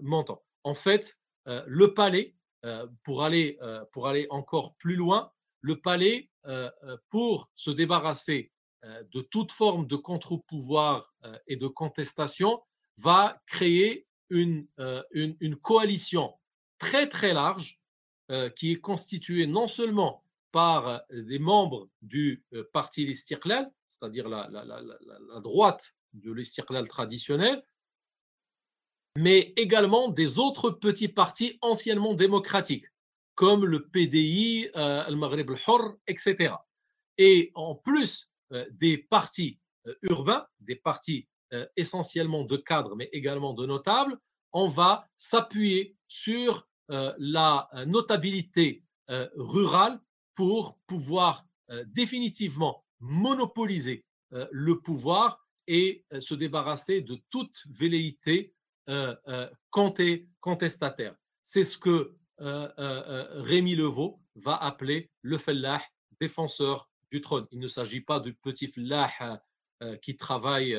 Speaker 2: montant. En fait, le palais, pour, aller, pour aller encore plus loin, le palais, pour se débarrasser de toute forme de contre-pouvoir et de contestation, va créer une, une, coalition très très large qui est constituée non seulement par euh, des membres du euh, parti l'Istiqlal, c'est-à-dire la, droite de l'Istiqlal traditionnel, mais également des autres petits partis anciennement démocratiques, comme le PDI, euh, le Maghreb al-Hur, etc. Et en plus des partis urbains, des partis essentiellement de cadres, mais également de notables, on va s'appuyer sur la notabilité rurale pour pouvoir euh, définitivement monopoliser euh, le pouvoir et euh, se débarrasser de toute velléité contestataire. C'est ce que Rémi Levaux va appeler le fellah, défenseur du trône. Il ne s'agit pas du petit fellah qui, travaille,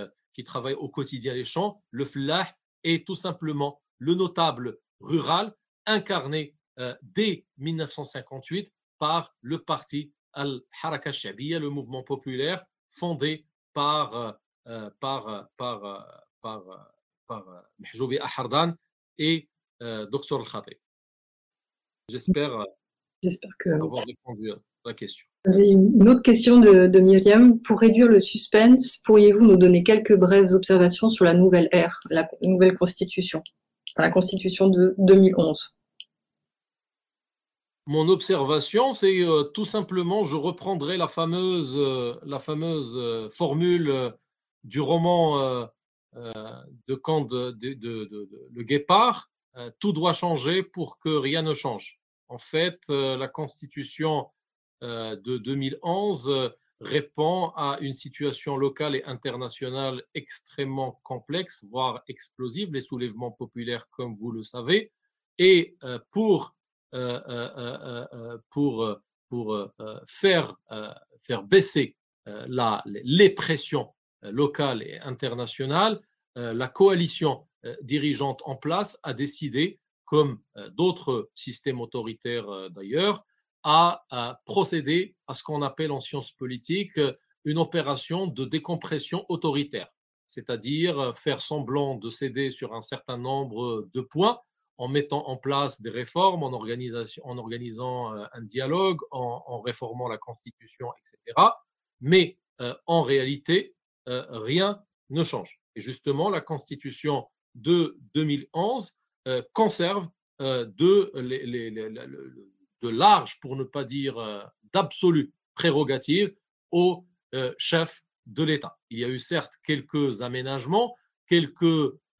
Speaker 2: au quotidien les champs. Le fellah est tout simplement le notable rural incarné dès 1958 par le parti Al-Haraka Shabiya, le mouvement populaire fondé par, par, par, par, par Mhjoubi Ahardan et Dr Al-Khatib. J'espère avoir répondu à la question.
Speaker 1: Une autre question de, de, Myriam. Pour réduire le suspense, pourriez-vous nous donner quelques brèves observations sur la nouvelle ère, la nouvelle constitution, la constitution de 2011
Speaker 2: Mon observation, c'est euh, tout simplement, je reprendrai la fameuse, euh, la fameuse euh, formule du roman de Kant de, de, Le Guépard. tout doit changer pour que rien ne change. En fait, la constitution euh, de 2011 euh, répond à une situation locale et internationale extrêmement complexe, voire explosive, les soulèvements populaires, comme vous le savez. Et euh, pour, pour, pour faire, faire baisser la, les pressions locales et internationales, la coalition dirigeante en place a décidé, comme d'autres systèmes autoritaires d'ailleurs, à, procéder à ce qu'on appelle en sciences politiques euh, une opération de décompression autoritaire, c'est-à-dire euh, faire semblant de céder sur un certain nombre de points en mettant en place des réformes, en, organisant euh, un dialogue, en, réformant la Constitution, etc. Mais en réalité, rien ne change. Et justement, la Constitution de 2011 conserve de les, les, de large, pour ne pas dire euh, d'absolue prérogative au euh, chef de l'État. Il y a eu certes quelques aménagements, quelques,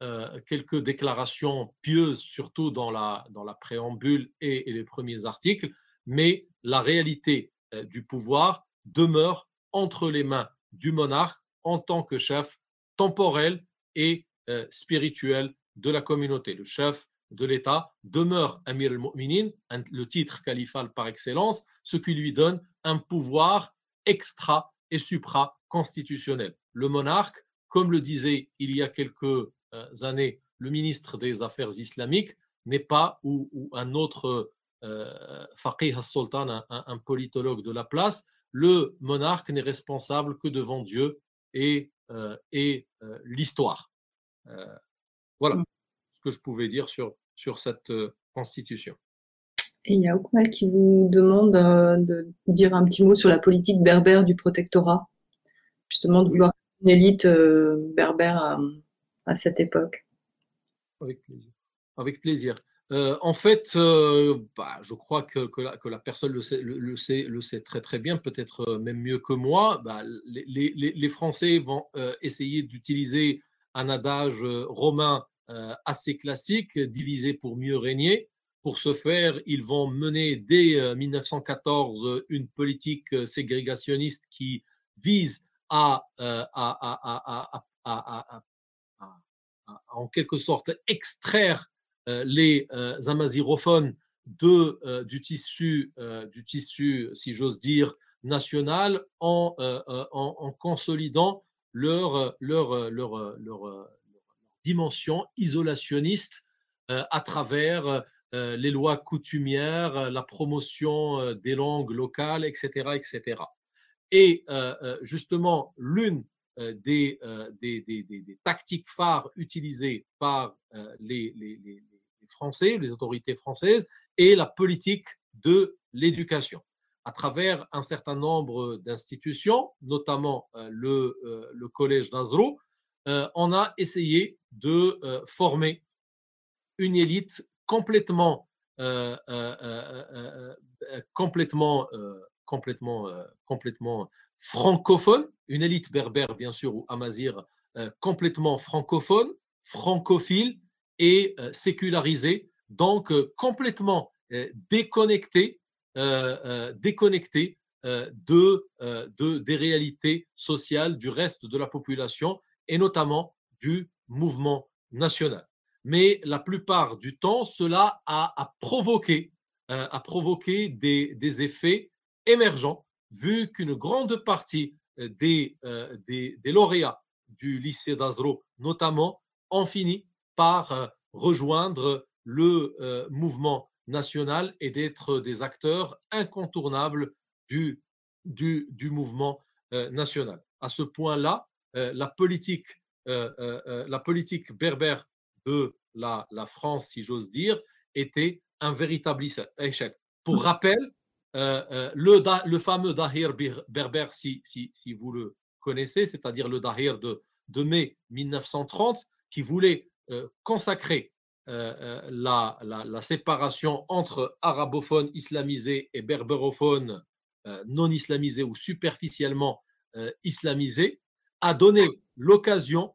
Speaker 2: euh, quelques déclarations pieuses, surtout dans la préambule et, les premiers articles, mais la réalité du pouvoir demeure entre les mains du monarque en tant que chef temporel et spirituel de la communauté. Le chef de l'État demeure Amir al-Mu'minin, le titre califal par excellence, ce qui lui donne un pouvoir extra et supra-constitutionnel. Le monarque, comme le disait il y a quelques euh, années le ministre des Affaires islamiques, n'est pas, ou, un autre euh, faqih al-sultan, un, politologue de la place, le monarque n'est responsable que devant Dieu et, euh, et l'histoire. voilà. Mm que je pouvais dire sur, sur cette euh, constitution.
Speaker 1: Et il y a Oukmal qui vous demande euh, de dire un petit mot sur la politique berbère du protectorat, justement de vouloir une élite euh, berbère à, cette époque.
Speaker 2: Avec plaisir. Avec plaisir. En fait, bah, je crois que, la, personne le sait, très très bien, peut-être même mieux que moi. Bah, les, Français vont essayer d'utiliser un adage romain euh, assez classique, diviser pour mieux régner. Pour ce faire, ils vont mener dès 1914 euh, une politique euh, ségrégationniste qui vise à, en quelque sorte extraire les amazirophones de, du, tissu, du tissu, si j'ose dire, national en, consolidant leur, leur, dimension isolationniste euh, à travers euh, les lois coutumières, la promotion des langues locales, etc. etc. Et justement, l'une des, tactiques phares utilisées par les, Français, les autorités françaises, est la politique de l'éducation. À travers un certain nombre d'institutions, notamment le, le collège d'Azro, euh, on a essayé de euh, former une élite complètement, euh, complètement, complètement, complètement francophone, une élite berbère bien sûr ou amazir complètement francophone, francophile et sécularisée, donc complètement déconnecté, déconnecté de, de, des réalités sociales du reste de la population et notamment du mouvement national. Mais la plupart du temps, cela a, provoqué, euh, a provoqué des, effets émergents, vu qu'une grande partie euh, des, des, lauréats du lycée d'Azro, notamment, ont fini par rejoindre le mouvement national et d'être des acteurs incontournables du, du, du mouvement national. À ce point-là, la politique, la politique berbère de la, la France, si j'ose dire, était un véritable échec. Pour rappel, le, le, fameux Dahir berbère, si, si, si vous le connaissez, c'est-à-dire le Dahir de, de mai 1930, qui voulait consacrer la, la, la, séparation entre arabophones islamisés et berbérophones non islamisés ou superficiellement islamisés, a donné l'occasion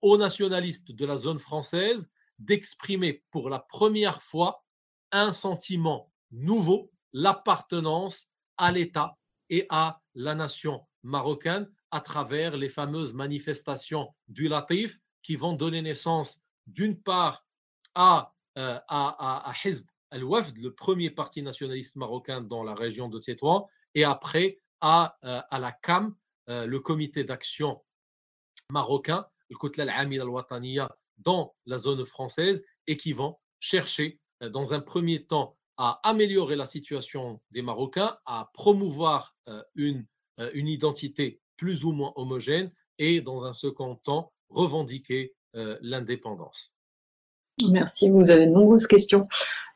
Speaker 2: aux nationalistes de la zone française d'exprimer pour la première fois un sentiment nouveau, l'appartenance à l'État et à la nation marocaine à travers les fameuses manifestations du Latif qui vont donner naissance d'une part à, euh, à, à, al-Wafd, le premier parti nationaliste marocain dans la région de Tétouan, et après à, euh, à la CAM, euh, le comité d'action marocain, le Kotla al-Amil al-Wataniya, dans la zone française, et qui vont chercher, dans un premier temps, à améliorer la situation des Marocains, à promouvoir une, une identité plus ou moins homogène, et dans un second temps, revendiquer l'indépendance.
Speaker 1: Merci, vous avez de nombreuses questions.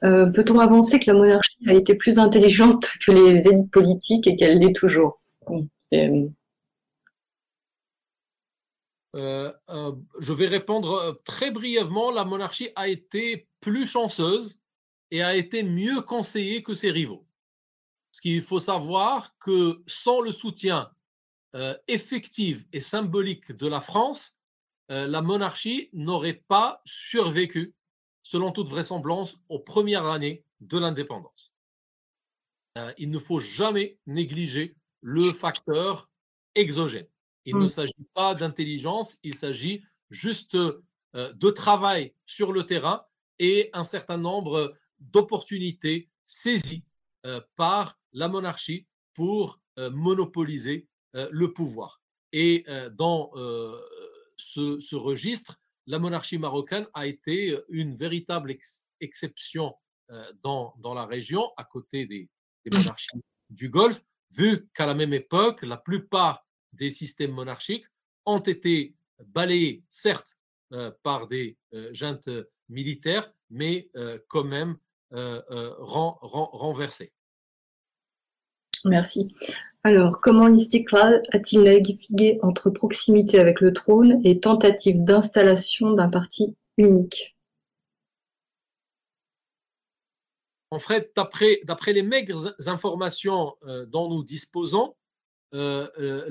Speaker 1: Euh, peut-on avancer que la monarchie a été plus intelligente que les élites politiques et qu'elle l'est toujours?
Speaker 2: Euh, euh, Je vais répondre très brièvement. La monarchie a été plus chanceuse et a été mieux conseillée que ses rivaux. Ce qu'il faut savoir que sans le soutien effectif et symbolique de la France, la monarchie n'aurait pas survécu selon toute vraisemblance, aux premières années de l'indépendance. Euh, il ne faut jamais négliger le facteur exogène. Il ne mmh. s'agit pas d'intelligence, il s'agit juste euh, de travail sur le terrain et un certain nombre d'opportunités saisies euh, par la monarchie pour monopoliser le pouvoir. Et dans ce, registre, la monarchie marocaine a été une véritable exception dans, dans, la région, à côté des, mmh. monarchies du Golfe, vu qu'à la même époque, la plupart des systèmes monarchiques ont été balayés, certes, par des juntes militaires, mais quand même renversés.
Speaker 1: Merci. Alors, comment l'Istiklal a-t-il navigué entre proximité avec le trône et tentative d'installation d'un parti unique?
Speaker 2: En fait, d'après les maigres informations euh, dont nous disposons, euh, euh,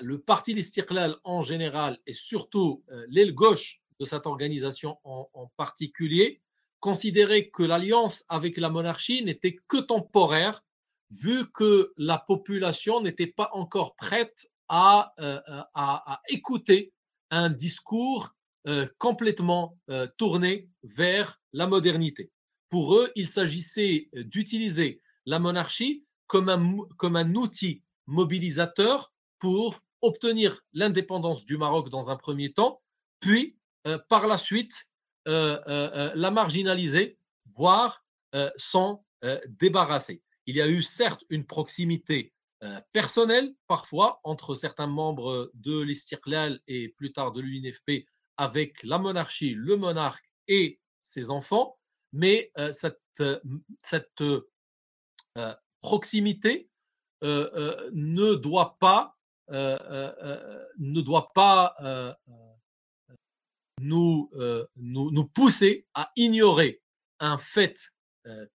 Speaker 2: le parti l'Istiklal en général et surtout l'aile gauche de cette organisation en, en particulier considérait que l'alliance avec la monarchie n'était que temporaire vu que la population n'était pas encore prête à, euh, à, écouter un discours euh, complètement euh, tourné vers la modernité. Pour eux, il s'agissait d'utiliser la monarchie comme un outil mobilisateur pour obtenir l'indépendance du Maroc dans un premier temps, puis par la suite la marginaliser, voire s'en débarrasser. Il y a eu certes une proximité personnelle parfois entre certains membres de l'Istiklal et plus tard de l'UNFP avec la monarchie, le monarque et ses enfants, mais cette, proximité ne doit pas, ne doit pas nous, nous, pousser à ignorer un fait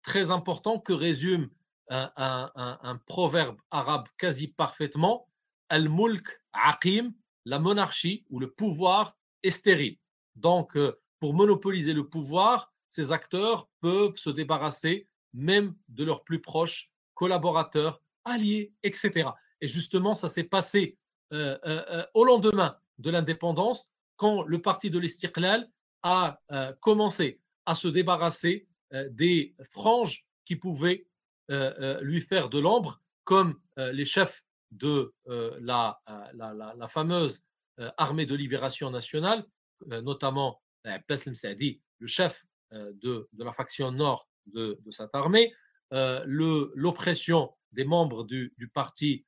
Speaker 2: très important que résume un, proverbe arabe quasi parfaitement, Al-Mulk Aqim, la monarchie ou le pouvoir est stérile. Donc, euh, pour monopoliser le pouvoir, ces acteurs peuvent se débarrasser même de leurs plus proches collaborateurs, alliés, etc. Et justement, ça s'est passé euh, euh, au lendemain de l'indépendance, quand le parti de l'Istiqlal a commencé à se débarrasser des franges qui pouvaient lui faire de l'ombre, comme euh, les chefs de la, fameuse armée de libération nationale, notamment Beslem Saadi le chef de, la faction nord de, cette armée, l'oppression des membres du, parti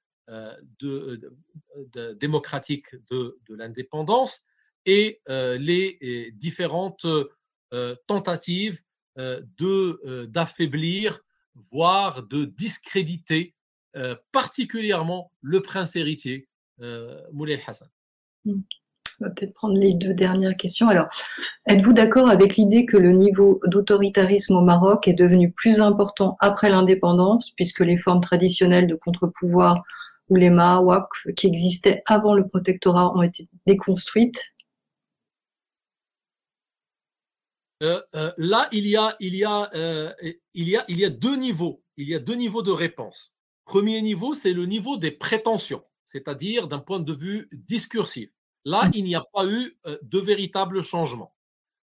Speaker 2: démocratique de, l'indépendance et les différentes tentatives d'affaiblir, voire de discréditer particulièrement le prince héritier Moulay Hassan.
Speaker 1: Hmm. On va peut-être prendre les deux dernières questions. Alors, êtes-vous d'accord avec l'idée que le niveau d'autoritarisme au Maroc est devenu plus important après l'indépendance, puisque les formes traditionnelles de contre-pouvoir ou les Mahawak qui existaient avant le protectorat ont été déconstruites?
Speaker 2: Euh, euh, Là, il y, a, il, y a, euh, il, y a, il y a deux niveaux. Il y a deux niveaux de réponse. Premier niveau, c'est le niveau des prétentions, c'est-à-dire d'un point de vue discursif. Là, mmh. il n'y a pas eu de véritable changement.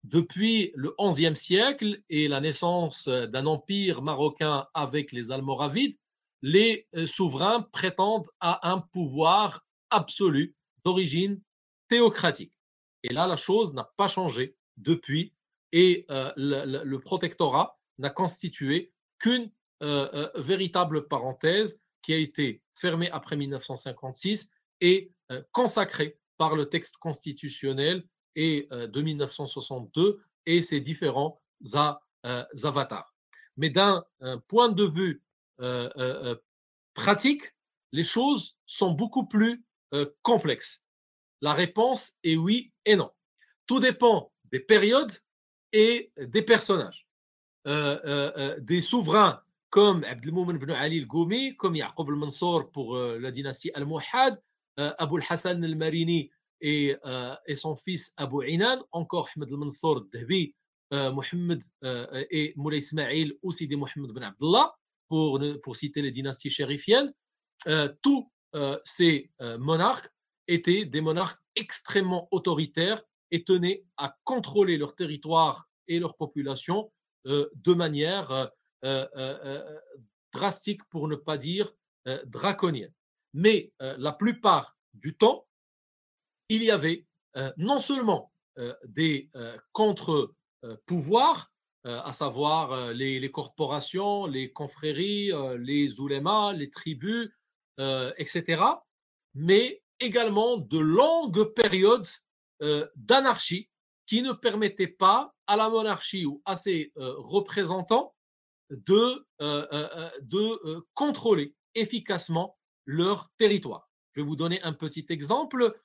Speaker 2: Depuis le XIe siècle et la naissance d'un empire marocain avec les Almoravides, les souverains prétendent à un pouvoir absolu d'origine théocratique. Et là, la chose n'a pas changé depuis et le, protectorat n'a constitué qu'une véritable parenthèse qui a été fermée après 1956 et consacrée par le texte constitutionnel et, de 1962 et ses différents avatars. Mais d'un point de vue pratique, les choses sont beaucoup plus complexes. La réponse est oui et non. Tout dépend des périodes et des personnages. des souverains comme Abdelmoumen ibn Ali al-Goumi, comme Yaqub al-Mansour pour la dynastie al-Muhad, Abu al-Hassan al-Marini et, et, son fils Abu Inan, encore Ahmed al-Mansour al-Dahbi, Mohamed et Moulay Ismail ou Sidi Mohamed ibn Abdullah, pour, pour citer les dynasties chérifiennes, tous ces monarques étaient des monarques extrêmement autoritaires et tenaient à contrôler leur territoire et leur population de manière drastique, pour ne pas dire draconienne. Mais la plupart du temps, il y avait non seulement des contre-pouvoirs, à savoir les, corporations, les confréries, les oulémas, les tribus, etc., mais également de longues périodes d'anarchie qui ne permettaient pas à la monarchie ou à ses représentants de, de contrôler efficacement leur territoire. Je vais vous donner un petit exemple.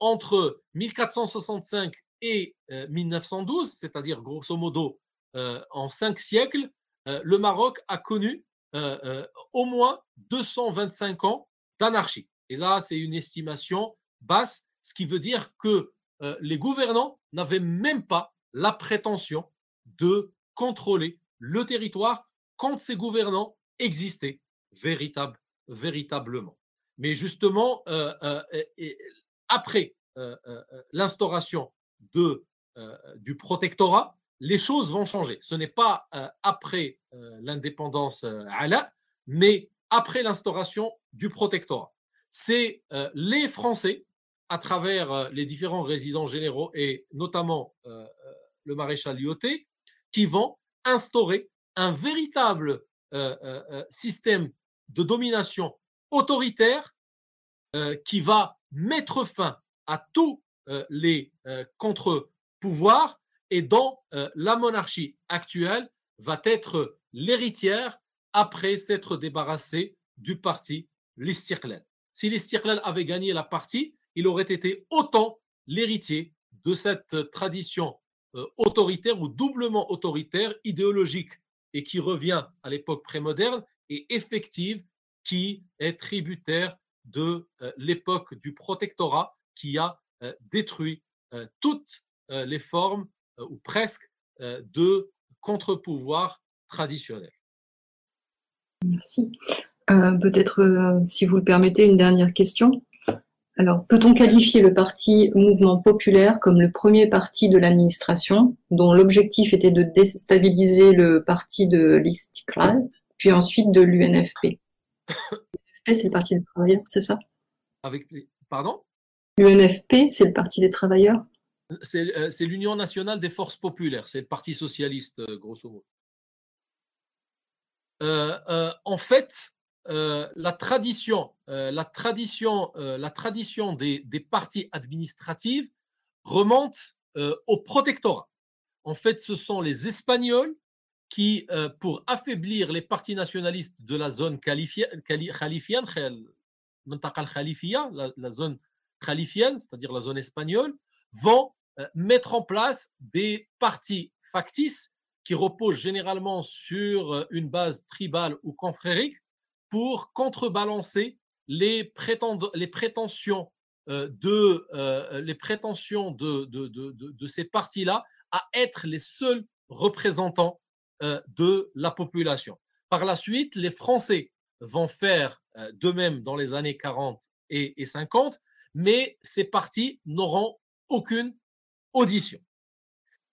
Speaker 2: entre 1465 et 1912, c'est-à-dire grosso modo en cinq siècles, le Maroc a connu au moins 225 ans d'anarchie. Et là, c'est une estimation basse, ce qui veut dire que les gouvernants n'avaient même pas la prétention de contrôler le territoire quand ces gouvernants existaient véritable, véritablement. Mais justement, après l'instauration du protectorat, les choses vont changer. Ce n'est pas après l'indépendance mais après l'instauration du protectorat. C'est les Français à travers euh, les différents résidents généraux et notamment euh, euh, le maréchal Lyoté, qui vont instaurer un véritable système de domination autoritaire qui va mettre fin à tous les contre-pouvoirs et dont la monarchie actuelle va être l'héritière après s'être débarrassée du parti l'Istiklal. Si l'Istiklal avait gagné la partie, il aurait été autant l'héritier de cette tradition euh, autoritaire ou doublement autoritaire, idéologique et qui revient à l'époque prémoderne et effective qui est tributaire de euh, l'époque du protectorat qui a euh, détruit toutes les formes ou presque de contre-pouvoir traditionnel.
Speaker 1: Merci. Peut-être, si vous le permettez, une dernière question. Alors, peut-on qualifier le parti Mouvement populaire comme le premier parti de l'administration, dont l'objectif était de déstabiliser le parti de l'Istiklal, puis ensuite de l'UNFP? L'UNFP, c'est le parti des travailleurs, c'est ça?
Speaker 2: Avec Pardon?
Speaker 1: L'UNFP, c'est le parti des travailleurs?
Speaker 2: C'est l'Union nationale des forces populaires, c'est le Parti socialiste, grosso modo. en fait, la tradition, la tradition, la tradition des, des partis administratifs remonte au protectorat. En fait, ce sont les Espagnols qui, pour affaiblir les partis nationalistes de la zone khalifienne, la, la zone khalifienne, c'est-à-dire la zone espagnole, vont mettre en place des partis factices qui reposent généralement sur une base tribale ou confrérique pour contrebalancer les, les prétentions de les prétentions de, de, de, de ces partis-là à être les seuls représentants de la population. Par la suite, les Français vont faire de même dans les années 40 et, et 50, mais ces partis n'auront aucune audition.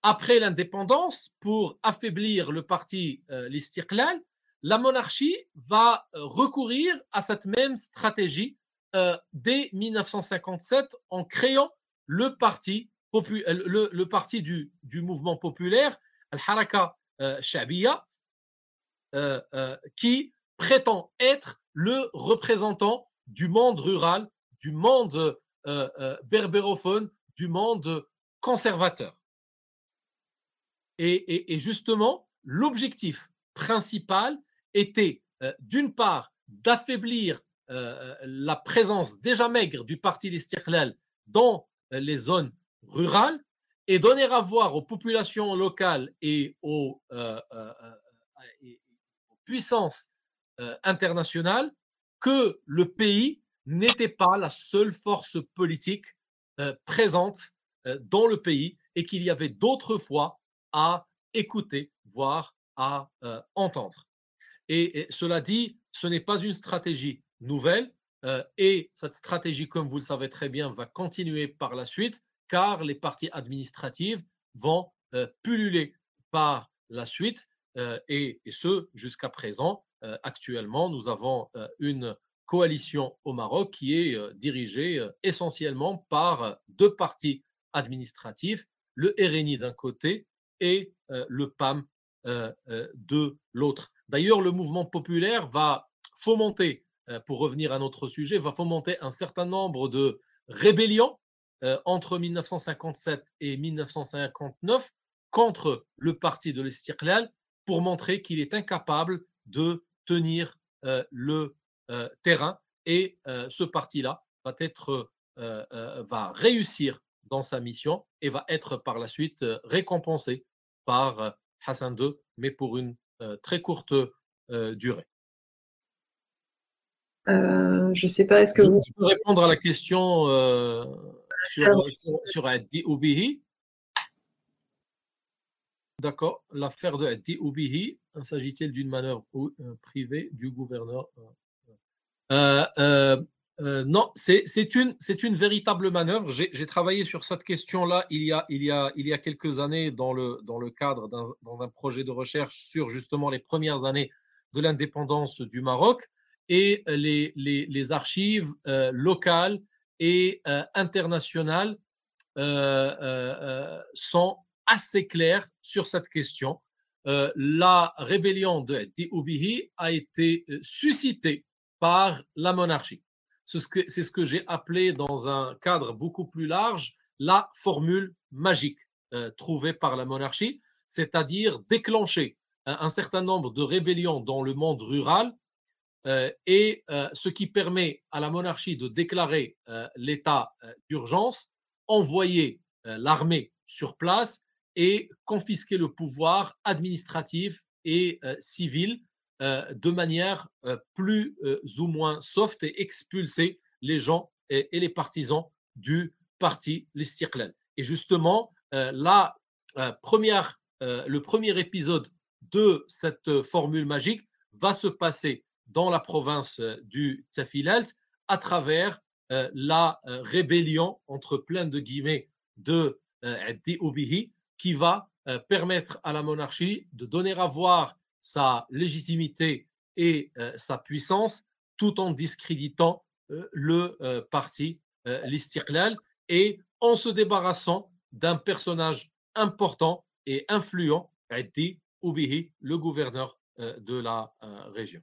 Speaker 2: Après l'indépendance, pour affaiblir le parti euh, l'Istiqlal, la monarchie va euh, recourir à cette même stratégie euh, dès 1957 en créant le parti, parti du, mouvement populaire, Al-Haraka Shabiya, qui prétend être le représentant du monde rural, du monde berbérophone, du monde conservateur. Et, justement, l'objectif principal était, euh, d'une part, d'affaiblir euh, la présence déjà maigre du parti l'Istiqlal dans euh, les zones rurales et donner à voir aux populations locales et aux, puissances internationales que le pays n'était pas la seule force politique présente dans le pays et qu'il y avait d'autres fois à écouter, voire à entendre. Et, cela dit, ce n'est pas une stratégie nouvelle et cette stratégie, comme vous le savez très bien, va continuer par la suite car les partis administratifs vont pulluler par la suite et, et, ce jusqu'à présent. actuellement, nous avons une coalition au Maroc qui est dirigée essentiellement par deux partis administratifs, le RNI d'un côté et le PAM de l'autre. D'ailleurs, le mouvement populaire va fomenter, pour revenir à notre sujet, va fomenter un certain nombre de rébellions entre 1957 et 1959 contre le parti de l'Estirklal pour montrer qu'il est incapable de tenir le terrain et ce parti-là va va réussir dans sa mission et va être par la suite récompensé par Hassan II, mais pour une très courte durée.
Speaker 1: Euh, je ne sais pas, est-ce que vous...
Speaker 2: Je peux répondre à la question sur, sur, Addi Oubihi? D'accord. L'affaire de Addi Oubihi, s'agit-il d'une manœuvre privée du gouverneur euh, euh, non, c'est une, véritable manœuvre. J'ai travaillé sur cette question-là il, y a, quelques années dans le, cadre d'un projet de recherche sur justement les premières années de l'indépendance du Maroc et les archives euh, locales et euh, internationales sont assez claires sur cette question. la rébellion de Dioubihi a été suscitée par la monarchie c'est ce que, j'ai appelé dans un cadre beaucoup plus large la formule magique euh, trouvée par la monarchie, c'est-à-dire déclencher un, certain nombre de rébellions dans le monde rural euh, et euh, ce qui permet à la monarchie de déclarer l'état d'urgence, envoyer l'armée sur place et confisquer le pouvoir administratif et civil euh, de manière euh, plus euh, ou moins soft et expulser les gens et, les partisans du parti l'Istiqlal. Et justement, la, première, le premier épisode de cette formule magique va se passer dans la province du Tafilalt à travers la rébellion, entre plein de guillemets, de Obihi, qui va permettre à la monarchie de donner à voir sa légitimité et sa puissance tout en discréditant le parti l'Istiqlal et en se débarrassant d'un personnage important et influent, Addi Oubihi, le gouverneur de la région.